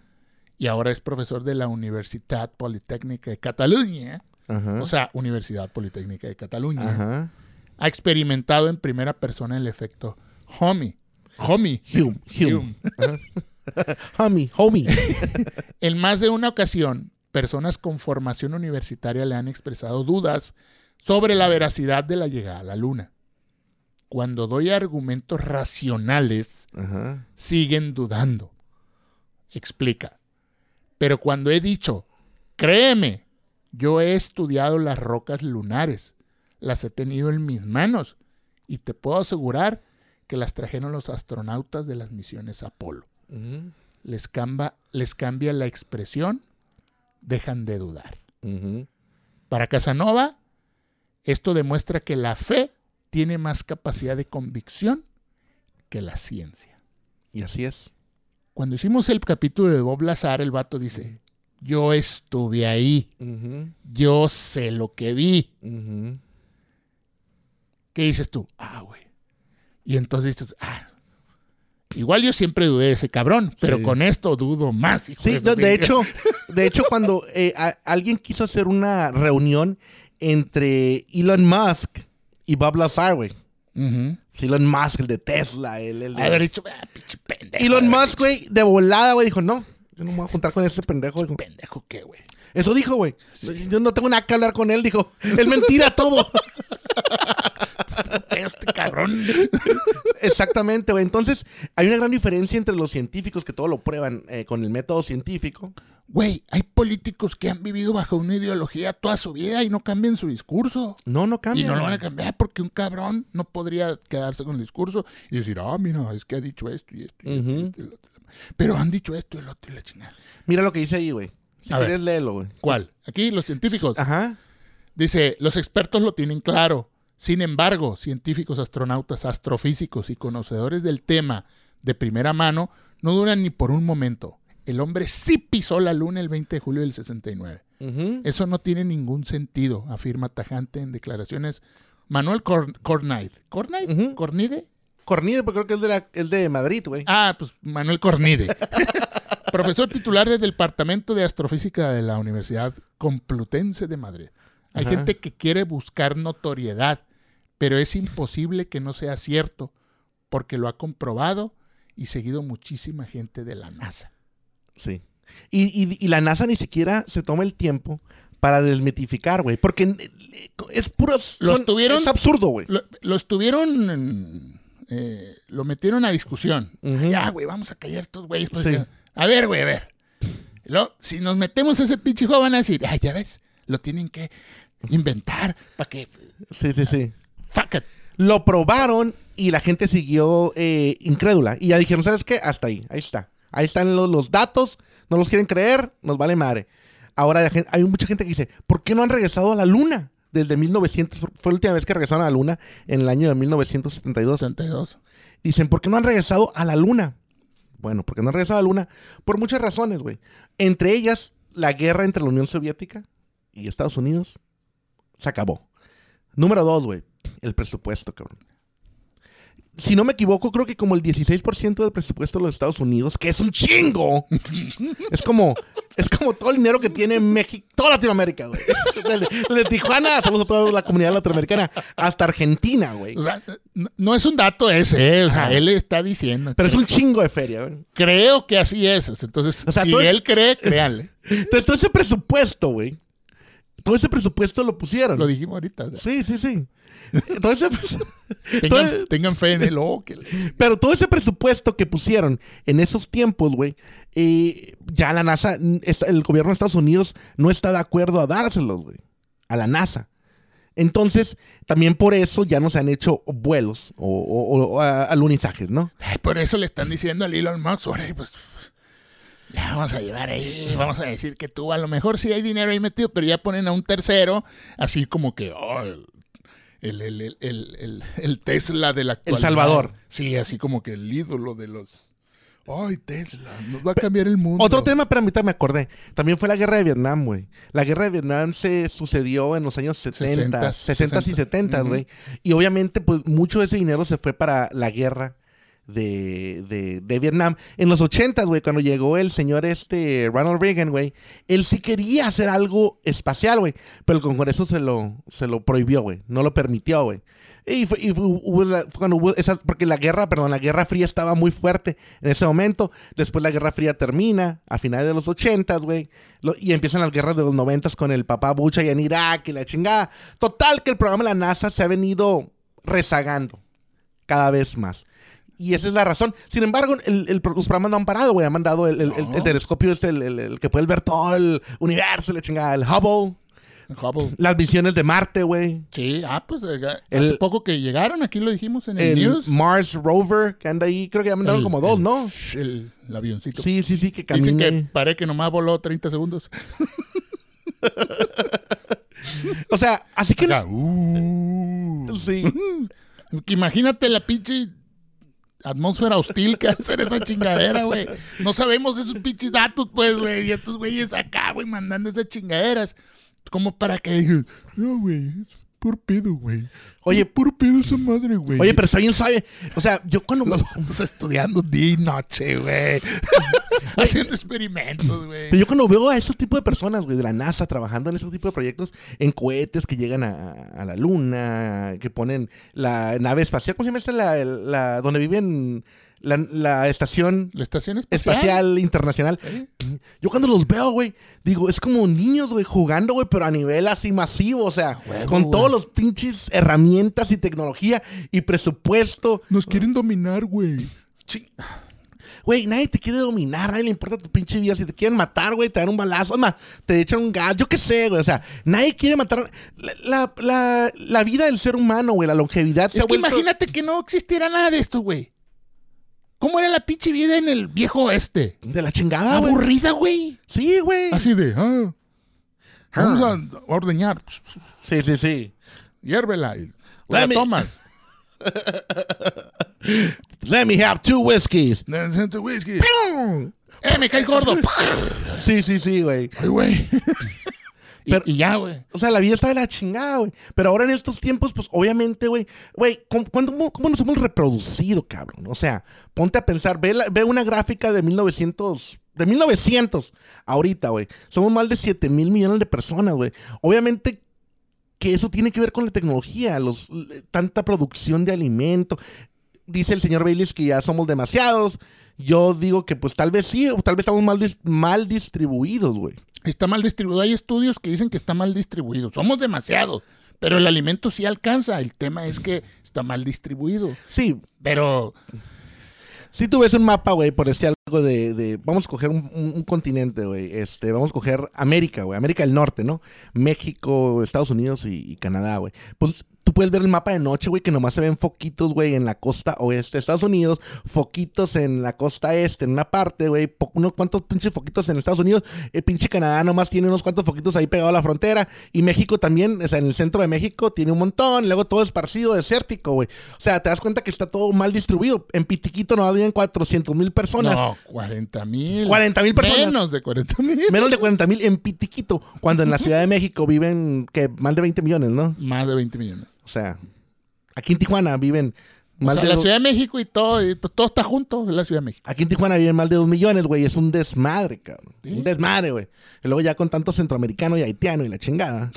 y ahora es profesor de la Universidad Politécnica de Cataluña, Ajá. o sea, Universidad Politécnica de Cataluña, Ajá. ha experimentado en primera persona el efecto Homie. Homie. Hume, Hume. Homie, homie. En más de una ocasión, personas con formación universitaria le han expresado dudas sobre la veracidad de la llegada a la Luna. Cuando doy argumentos racionales, Ajá. siguen dudando. Explica. Pero cuando he dicho, créeme, yo he estudiado las rocas lunares, las he tenido en mis manos y te puedo asegurar que las trajeron los astronautas de las misiones Apolo. Les, camba- les cambia la expresión, dejan de dudar. Para Casanova, esto demuestra que la fe tiene más capacidad de convicción que la ciencia. Y así es. Cuando hicimos el capítulo de Bob Lazar, el vato dice, yo estuve ahí, yo sé lo que vi. ¿Qué dices tú? Ah, güey. Y entonces dices, ah, igual yo siempre dudé de ese cabrón, pero Sí. con esto dudo más. hijo Sí, de, de pinche- hecho, de hecho, cuando eh, a- alguien quiso hacer una reunión entre Elon Musk y Bob Lazar, güey. Ujú. Elon Musk, el de Tesla, el, el de- Haber dicho, ah, pinche pendejo. Elon Musk, güey, de volada, güey, dijo, no, yo no me voy a juntar con ese pendejo. dijo. Pendejo, ¿qué, güey? Eso dijo, güey. Yo no tengo nada que hablar con él, dijo. Es mentira todo. Este cabrón. Exactamente, güey. Entonces, hay una gran diferencia entre los científicos que todo lo prueban eh, con el método científico. Güey, hay políticos que han vivido bajo una ideología toda su vida y no cambian su discurso. No, no Y cambia. no lo van a cambiar porque un cabrón no podría quedarse con el discurso y decir, ah, mira, es que ha dicho esto y esto y y Ujú. esto y lo otro. Pero han dicho esto y lo otro y la chingada. Mira lo que dice ahí, güey. Si A ver. quieres, léelo, güey. ¿Cuál? Aquí los científicos. Ajá. Dice, los expertos lo tienen claro. Sin embargo, científicos, astronautas, astrofísicos y conocedores del tema de primera mano no duran ni por un momento. El hombre sí pisó la luna el 20 de julio del 69. Ujú. Eso no tiene ningún sentido, afirma tajante en declaraciones Manuel Cor Cornaid. ¿Cornaid? Ujú. ¿Cornide? Cornide, porque creo que es de, la, es de Madrid, güey. Ah, pues Manuel Cornide. Profesor titular del Departamento de Astrofísica de la Universidad Complutense de Madrid. Hay gente que quiere buscar notoriedad, pero es imposible que no sea cierto, porque lo ha comprobado y seguido muchísima gente de la NASA. Sí. Y, y- y la NASA ni siquiera se toma el tiempo para desmitificar, güey. Porque es puro. Los son- tuvieron- Es absurdo, güey. Lo, estuvieron, en- eh, lo metieron a discusión. Ya, güey, vamos a callar estos güeyes. pues, Sí. A ver, güey, a ver. Si nos metemos a ese pinche juego, van a decir, ay, ya ves, lo tienen que inventar para que... Sí, sí, sí. Fuck it. Lo probaron y la gente siguió eh, incrédula. Y ya dijeron, ¿sabes qué? Hasta ahí. Ahí está. Ahí están los, los datos. No los quieren creer. Nos vale madre. Ahora hay mucha gente que dice, ¿por qué no han regresado a la luna? Desde 1900. Fue la última vez que regresaron a la luna en el año de 1972. 32. Dicen, ¿por qué no han regresado a la luna? Bueno, porque no han regresado a la luna por muchas razones, güey. Entre ellas, la guerra entre la Unión Soviética y Estados Unidos se acabó. Número dos, güey, el presupuesto, cabrón. Si no me equivoco, creo que como el 16% del presupuesto de los Estados Unidos, que es un chingo. es como es como todo el dinero que tiene México, toda Latinoamérica, güey. Desde, desde Tijuana, saludos a toda la comunidad latinoamericana, hasta Argentina, güey. O sea, no, no es un dato ese, eh, o sea, él está diciendo. Pero es un chingo de feria, güey. Creo que así es. Entonces, O sea, si él cree, créanle. Entonces, todo ese presupuesto, güey. Todo ese presupuesto lo pusieron. Lo dijimos ahorita. o sea, Sí, sí, sí. Todo ese todo tengan, el- tengan fe en él. oh, que le- pero todo ese presupuesto que pusieron en esos tiempos, güey, eh, ya la NASA, el gobierno de Estados Unidos no está de acuerdo a dárselos, güey, a la NASA. Entonces, también por eso ya no se han hecho vuelos o, o- alunizajes, ¿no? Ay, por eso le están diciendo al Elon Musk, "Órale, pues ya vamos a llevar ahí, vamos a decir que tú a lo mejor sí hay dinero ahí metido, pero ya ponen a un tercero, así como que oh, el, el- el- el- el- el Tesla de la actualidad. Salvador. Sí, así como que el ídolo de los... Ay, Tesla, nos va a cambiar el mundo. Otro tema, pero ahorita me acordé. También fue la guerra de Vietnam, güey. La guerra de Vietnam se sucedió en los años 70, 60s, 60 y 70, Ujú. güey. Y obviamente, pues mucho de ese dinero se fue para la guerra de, de, de Vietnam. En los 80, güey, cuando llegó el señor este Ronald Reagan, güey, él sí quería hacer algo espacial, güey. Pero el Congreso se lo, se lo prohibió, güey. No lo permitió, güey. Y fue, cuando hubo esa, porque la guerra, perdón, la guerra fría estaba muy fuerte en ese momento. Después la guerra fría termina a finales de los 80, güey. Y empiezan las guerras de los 90 con el papá Bucha y en Irak y la chingada. Total, que el programa de la NASA se ha venido rezagando cada vez más. Y esa es la razón. Sin embargo, el, el- los programas no han parado, güey. Han mandado el, el- el- el telescopio, este, el, el- el que puede ver todo el universo, la chingada, el Hubble. Hubble. Las misiones de Marte, güey. Sí, ah, pues eh, hace El- poco que llegaron, aquí lo dijimos en el, El news. Mars Rover, que anda ahí, creo que ya mandaron El- como dos, el- ¿no? El, el avioncito. Sí, sí, sí, que Dicen camine. que parece que nomás voló 30 segundos. O sea, así que... Acá, uh. Sí. Que Imagínate la pinche atmósfera hostil que hace esa chingadera, güey. No sabemos esos pinches datos, pues, güey. Y estos güeyes acá, güey, mandando esas chingaderas. Como para que digan, no, güey, por pedo, güey. Oye, por pedo esa madre, güey. Oye, pero está bien suave. O sea, yo cuando... Estás estudiando día y noche, güey. Haciendo experimentos, güey. Pero yo cuando veo a esos tipos de personas, güey, de la NASA trabajando en esos tipos de proyectos, en cohetes que llegan a, a la luna, que ponen la nave espacial, ¿cómo se llama esta? La, la- donde viven la, la estación La estación espacial. espacial internacional. Yo cuando los veo, güey, digo, es como niños, güey, jugando, güey, pero a nivel así masivo, o sea, Huevo, con todos los pinches herramientas y tecnología y presupuesto. Nos quieren dominar, güey. Güey, nadie te quiere dominar, nadie le importa tu pinche vida. Si te quieren matar, güey, te dan un balazo, más, te echan un gas, yo qué sé, güey. O sea, nadie quiere matar. La, la, la- la vida del ser humano, güey, la longevidad se Es ha que vuelto- imagínate que no existiera nada de esto, güey. ¿Cómo era la pinche vida en el viejo oeste? De la chingada, güey. Aburrida, güey. Sí, güey. Así de, ah, vamos a ordeñar. Sí, sí, sí. Hiérvela. La me- tomas. Let me have two whiskeys. Necesito whisky. ¡Eh, me caes gordo! Sí, sí, sí, güey. Ay, güey. Y, Pero- y ya, güey. O sea, la vida está de la chingada, güey. Pero ahora en estos tiempos, pues obviamente, güey, güey, ¿cómo, cómo nos hemos reproducido, cabrón? O sea, ponte a pensar, ve, la- ve una gráfica de 1900, de 1900, ahorita, güey. Somos más de 7 mil millones de personas, güey. Obviamente que eso tiene que ver con la tecnología, los, tanta producción de alimento. Dice el señor Baylis que ya somos demasiados. Yo digo que pues tal vez sí, o tal vez estamos mal, dis- mal distribuidos, güey. Está mal distribuido. Hay estudios que dicen que está mal distribuido. Somos demasiados. Pero el alimento sí alcanza. El tema es que está mal distribuido. Sí, Pero Si tú ves un mapa, güey, por decir algo de, de- Vamos a coger un, un- un continente, güey. Este, vamos a coger América, güey. América del Norte, ¿no? México, Estados Unidos y, y Canadá, güey. Pues tú puedes ver el mapa de noche, güey, que nomás se ven foquitos, güey, en la costa oeste de Estados Unidos, foquitos en la costa este, en una parte, güey, unos cuantos pinches foquitos en Estados Unidos, el pinche Canadá nomás tiene unos cuantos foquitos ahí pegados a la frontera, y México también, o sea, en el centro de México tiene un montón, y luego todo esparcido, desértico, güey. O sea, te das cuenta que está todo mal distribuido. En Pitiquito no habían 400 mil personas. no, 40 mil. 40,000 personas. Menos de 40 mil. Menos de 40 mil en Pitiquito, cuando en la Ciudad de México viven que más de 20 millones, ¿no? Más de 20 millones. O sea, aquí en Tijuana viven O más sea, de la dos- Ciudad de México y todo, y, pues, todo está junto en la Ciudad de México. Aquí en Tijuana viven más de 2 millones, güey. Es un desmadre, cabrón. Un desmadre, güey. Y luego ya con tanto centroamericano y haitiano y la chingada.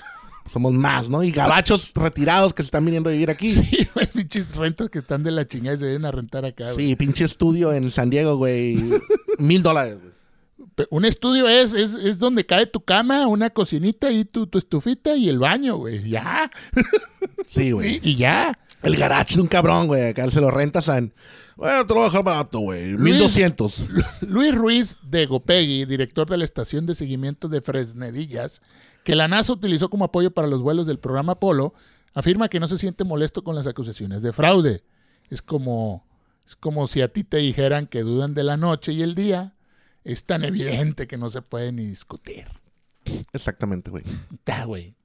Somos más, ¿no? Y gabachos retirados que se están viniendo a vivir aquí. Sí, Sí, güey, pinches rentas que están de la chingada y se vienen a rentar acá, güey. pinche estudio en San Diego, güey. Mil dólares, güey. Un estudio es, es, es donde cae tu cama, una cocinita y tu, tu estufita y el baño, güey. Ya. Sí, güey. Sí, y ya. El garage de un cabrón, güey. Acá se lo rentas en. Bueno, te lo voy a dejar barato, güey. 1200. Luis Ruiz de Gopegui, director de la estación de seguimiento de Fresnedillas, que la NASA utilizó como apoyo para los vuelos del programa Apolo, afirma que no se siente molesto con las acusaciones de fraude. Es como, es como si a ti te dijeran que dudan de la noche y el día. Es tan evidente que no se puede ni discutir. Exactamente, güey. Ta, güey.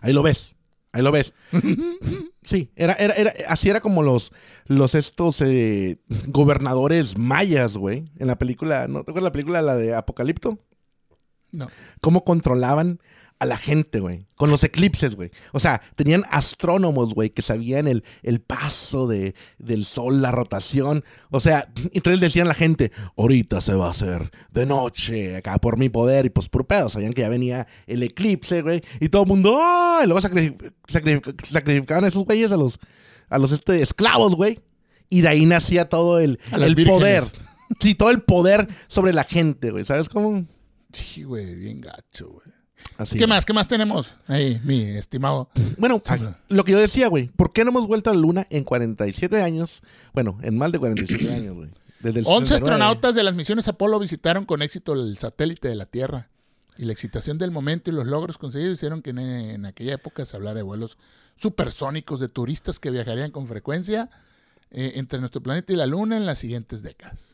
Ahí lo ves. Ahí lo ves. Sí, era, era, era, así era como los, los estos eh, gobernadores mayas, güey. En la película, ¿no te acuerdas la película, la de Apocalipto? No. Cómo controlaban a la gente, güey. Con los eclipses, güey. O sea, tenían astrónomos, güey, que sabían el, el paso de, del sol, la rotación. O sea, entonces decían a la gente, ahorita se va a hacer de noche, acá por mi poder. Y pues por pedo, sabían que ya venía el eclipse, güey. Y todo el mundo, ¡ah! Y luego sacrific- sacrific- sacrificaban a esos güeyes a los, a los este, esclavos, güey. Y de ahí nacía todo el, el poder. Sí, todo el poder sobre la gente, güey. ¿Sabes cómo? Sí, güey, bien gacho, güey. Así. ¿Qué más? ¿Qué más tenemos? Ahí, mi estimado. Bueno, lo que yo decía, güey, ¿por qué no hemos vuelto a la luna en 47 años? Bueno, en más de 47 años, güey. Desde el 11 69. astronautas de las misiones Apolo visitaron con éxito el satélite de la Tierra. Y la excitación del momento y los logros conseguidos hicieron que en, en aquella época se hablara de vuelos supersónicos de turistas que viajarían con frecuencia eh, entre nuestro planeta y la Luna en las siguientes décadas.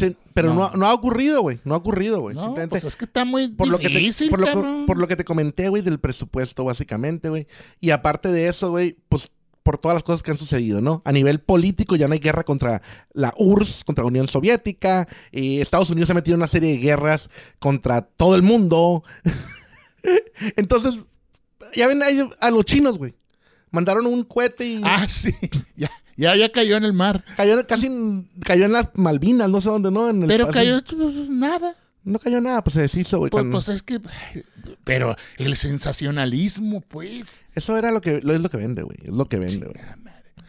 Dicen, pero no, No. no ha ocurrido, güey. No ha ocurrido, güey. No, Simplemente pues es que está muy por lo, que te, difícil, por, lo, que- cabrón. por lo que te comenté, güey, del presupuesto, básicamente, güey. Y aparte de eso, güey, pues por todas las cosas que han sucedido, ¿no? A nivel político ya no hay guerra contra la URSS, contra la Unión Soviética. eh, Estados Unidos se ha metido en una serie de guerras contra todo el mundo. Entonces, ya ven ahí a los chinos, güey. Mandaron un cohete y Ah, sí. Ya, ya, ya cayó en el mar. cayó en- casi en- cayó en las Malvinas, no sé dónde, ¿no? En el Pero cayó pues, nada. No cayó nada, pues se deshizo, güey. Pues, pues es que. Pero el sensacionalismo, pues. Eso era lo que, lo, es lo que vende, güey. Es lo que vende, güey.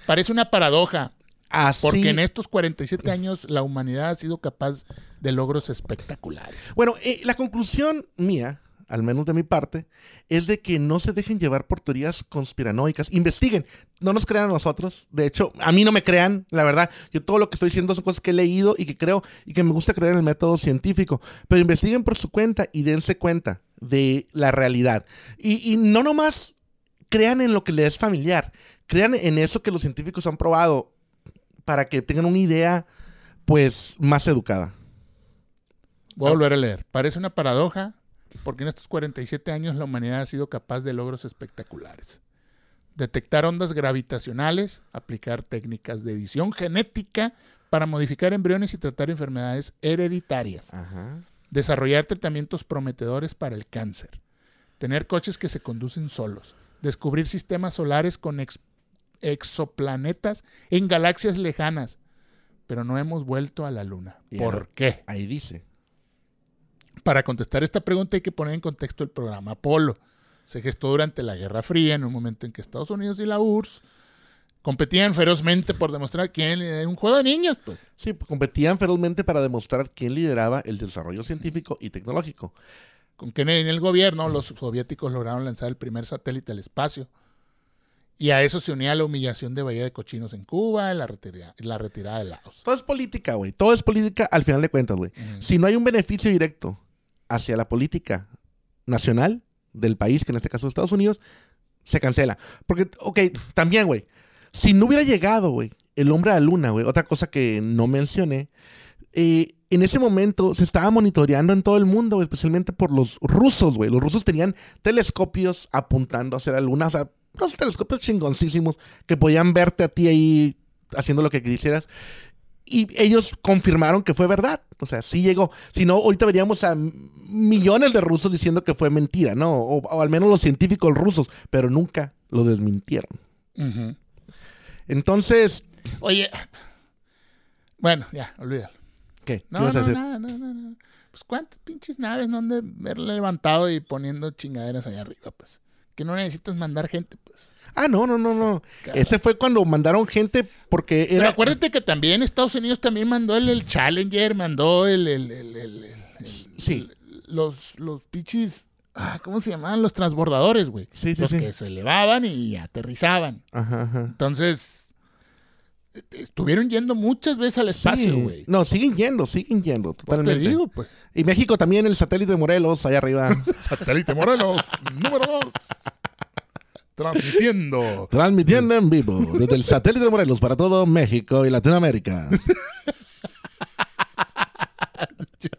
Parece una paradoja. Así. Porque en estos 47 años la humanidad ha sido capaz de logros espectaculares. Bueno, eh, la conclusión mía, al menos de mi parte, es de que no se dejen llevar por teorías conspiranoicas. Investiguen. No nos crean a nosotros. De hecho, a mí no me crean, la verdad. Yo todo lo que estoy diciendo son cosas que he leído y que creo y que me gusta creer en el método científico. Pero investiguen por su cuenta y dense cuenta de la realidad. Y, no nomás crean en lo que les es familiar. Crean en eso que los científicos han probado para que tengan una idea, pues, más educada. Voy a volver a leer. Parece una paradoja porque en estos 47 años la humanidad ha sido capaz de logros espectaculares. Detectar ondas gravitacionales, aplicar técnicas de edición genética para modificar embriones y tratar enfermedades hereditarias, Ajá. desarrollar tratamientos prometedores para el cáncer, tener coches que se conducen solos, descubrir sistemas solares con ex- exoplanetas en galaxias lejanas, pero no hemos vuelto a la luna. ¿Por qué? Ahí dice. Para contestar esta pregunta hay que poner en contexto el programa Apolo. Se gestó durante la Guerra Fría, en un momento en que Estados Unidos y la URSS competían ferozmente por demostrar quién era un juego de niños, pues. Sí, pues, competían ferozmente para demostrar quién lideraba el desarrollo científico y tecnológico. Con Kennedy en el gobierno, los soviéticos lograron lanzar el primer satélite al espacio. Y a eso se unía la humillación de Bahía de Cochinos en Cuba la, retira- y la retirada de Laos. Todo es política, güey. Todo es política al final de cuentas, güey. Si no hay un beneficio directo hacia la política nacional del país, que en este caso es Estados Unidos, se cancela. Porque, ok, también, güey. Si no hubiera llegado, güey, el hombre a la luna, güey, otra cosa que no mencioné, eh, en ese momento se estaba monitoreando en todo el mundo, especialmente por los rusos, güey. Los rusos tenían telescopios apuntando hacia la luna, o sea, unos telescopios chingoncísimos que podían verte a ti ahí haciendo lo que quisieras. Y ellos confirmaron que fue verdad. O sea, sí llegó. Si no, ahorita veríamos a millones de rusos diciendo que fue mentira, ¿no? O, o al menos los científicos rusos, pero nunca lo desmintieron. Entonces, Oye, bueno, ya, olvídalo. ¿qué? ¿Qué No, a no, decir? no, no, no, no. Pues cuántas pinches naves no han de haberle levantado y poniendo chingaderas allá arriba, pues. Que no necesitas mandar gente, pues. Ah, no, no, no, no. Ese fue cuando mandaron gente porque Pero era. acuérdate que también Estados Unidos también mandó el, el Challenger, mandó el, el, el- Sí. los, los pinches, ah, ¿cómo se llamaban? Los transbordadores, güey. Sí, sí, los sí. que se elevaban y aterrizaban. Ajá, ajá. Entonces, estuvieron yendo muchas veces al espacio, güey. No, siguen yendo, siguen yendo, Pues totalmente. te digo, pues. Y México también, el satélite de Morelos, allá arriba. Satélite Morelos, número dos. Transmitiendo. Transmitiendo en vivo desde el satélite de Morelos para todo México y Latinoamérica.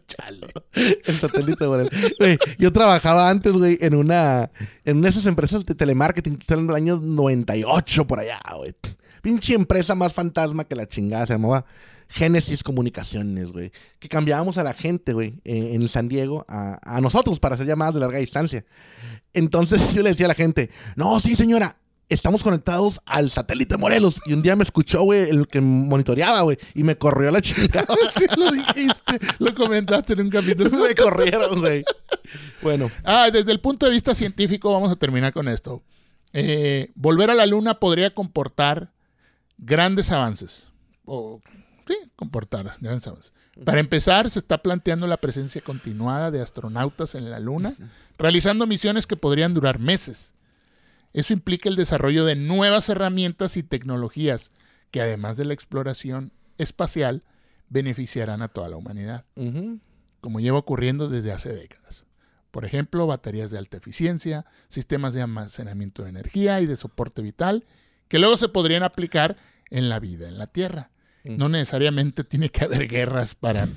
Chale. El satélite de Morelos. Güey, yo trabajaba antes, güey, en una, en una de esas empresas de telemarketing que están en el año 98 por allá, güey. Pinche empresa más fantasma que la chingada, se llamaba Génesis Comunicaciones, güey. Que cambiábamos a la gente, güey, eh, en San Diego a, a nosotros para hacer llamadas de larga distancia. Entonces yo le decía a la gente, no, sí, señora, estamos conectados al satélite Morelos. Y un día me escuchó, güey, el que monitoreaba, güey, y me corrió la chingada. Sí lo dijiste, lo comentaste en un capítulo. me corrieron, güey. Bueno, Ah, desde el punto de vista científico, vamos a terminar con esto. Eh, volver a la luna podría comportar grandes avances. O, sí, comportar grandes avances. Para empezar, se está planteando la presencia continuada de astronautas en la luna, realizando misiones que podrían durar meses. Eso implica el desarrollo de nuevas herramientas y tecnologías que, además de la exploración espacial, beneficiarán a toda la humanidad como lleva ocurriendo desde hace décadas. Por ejemplo, baterías de alta eficiencia, sistemas de almacenamiento de energía y de soporte vital, que luego se podrían aplicar en la vida en la Tierra. No necesariamente tiene que haber guerras para...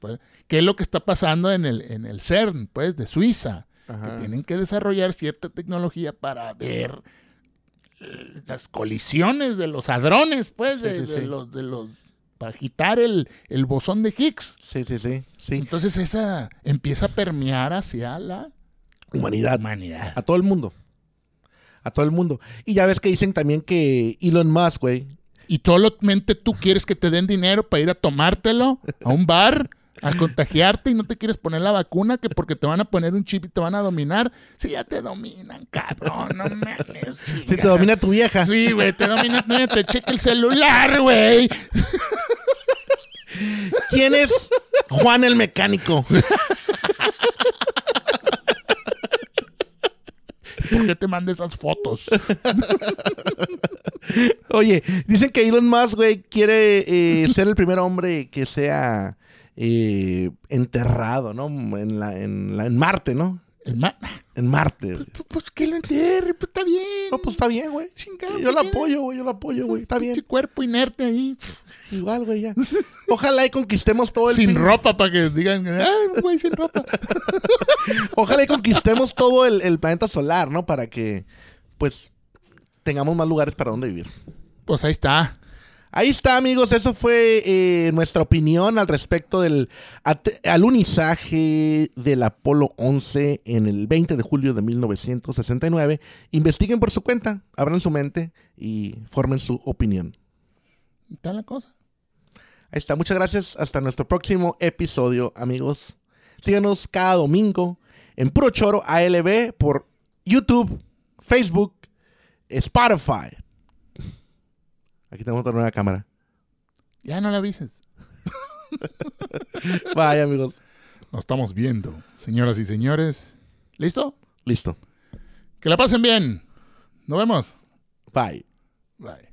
para- ¿Qué es lo que está pasando en el, en el CERN, pues, de Suiza? Que tienen que desarrollar cierta tecnología para ver eh, las colisiones de los hadrones, pues, de, sí, de sí. los... De los para agitar el, el bosón de Higgs. Sí, sí, sí. Sí. Entonces esa empieza a permear hacia la Humanidad. humanidad. A todo el mundo. A todo el mundo. Y ya ves que dicen también que Elon Musk, güey. Y solamente tú quieres que te den dinero para ir a tomártelo a un bar, a contagiarte y no te quieres poner la vacuna que porque te van a poner un chip y te van a dominar. Sí, ya te dominan, cabrón, no mames. Si te domina tu vieja. Sí, güey, te domina, mira, te checa el celular, güey. ¿Quién es Juan el mecánico? ¿Por qué te manda esas fotos? Oye, dicen que Elon Musk, güey, quiere eh, ser el primer hombre que sea eh, enterrado, ¿no? En, la, en, la- en Marte, ¿no? En Marte. Pues que lo entierre, pues está bien. No, pues está bien, güey. Yo lo apoyo, güey. Yo lo apoyo, güey. Está bien. Cuerpo inerte ahí. Igual, güey, ya. Ojalá y conquistemos todo el Sin ropa para que digan, ay, güey, sin ropa. Ojalá y conquistemos todo el, el planeta solar, ¿no? Para que, pues, tengamos más lugares para donde vivir. Pues ahí está. Ahí está, amigos. Eso fue eh, nuestra opinión al respecto del alunizaje del Apolo 11 en el 20 de julio de 1969. Investiguen por su cuenta, abran su mente y formen su opinión. Está la cosa. Ahí está. Muchas gracias. Hasta nuestro próximo episodio, amigos. Síganos cada domingo en Puro Choro ALB por YouTube, Facebook, Spotify. Aquí tenemos otra nueva cámara. Ya no la avises. Bye, amigos. Nos estamos viendo, señoras y señores. ¿Listo? Listo. Que la pasen bien. Nos vemos. Bye. Bye.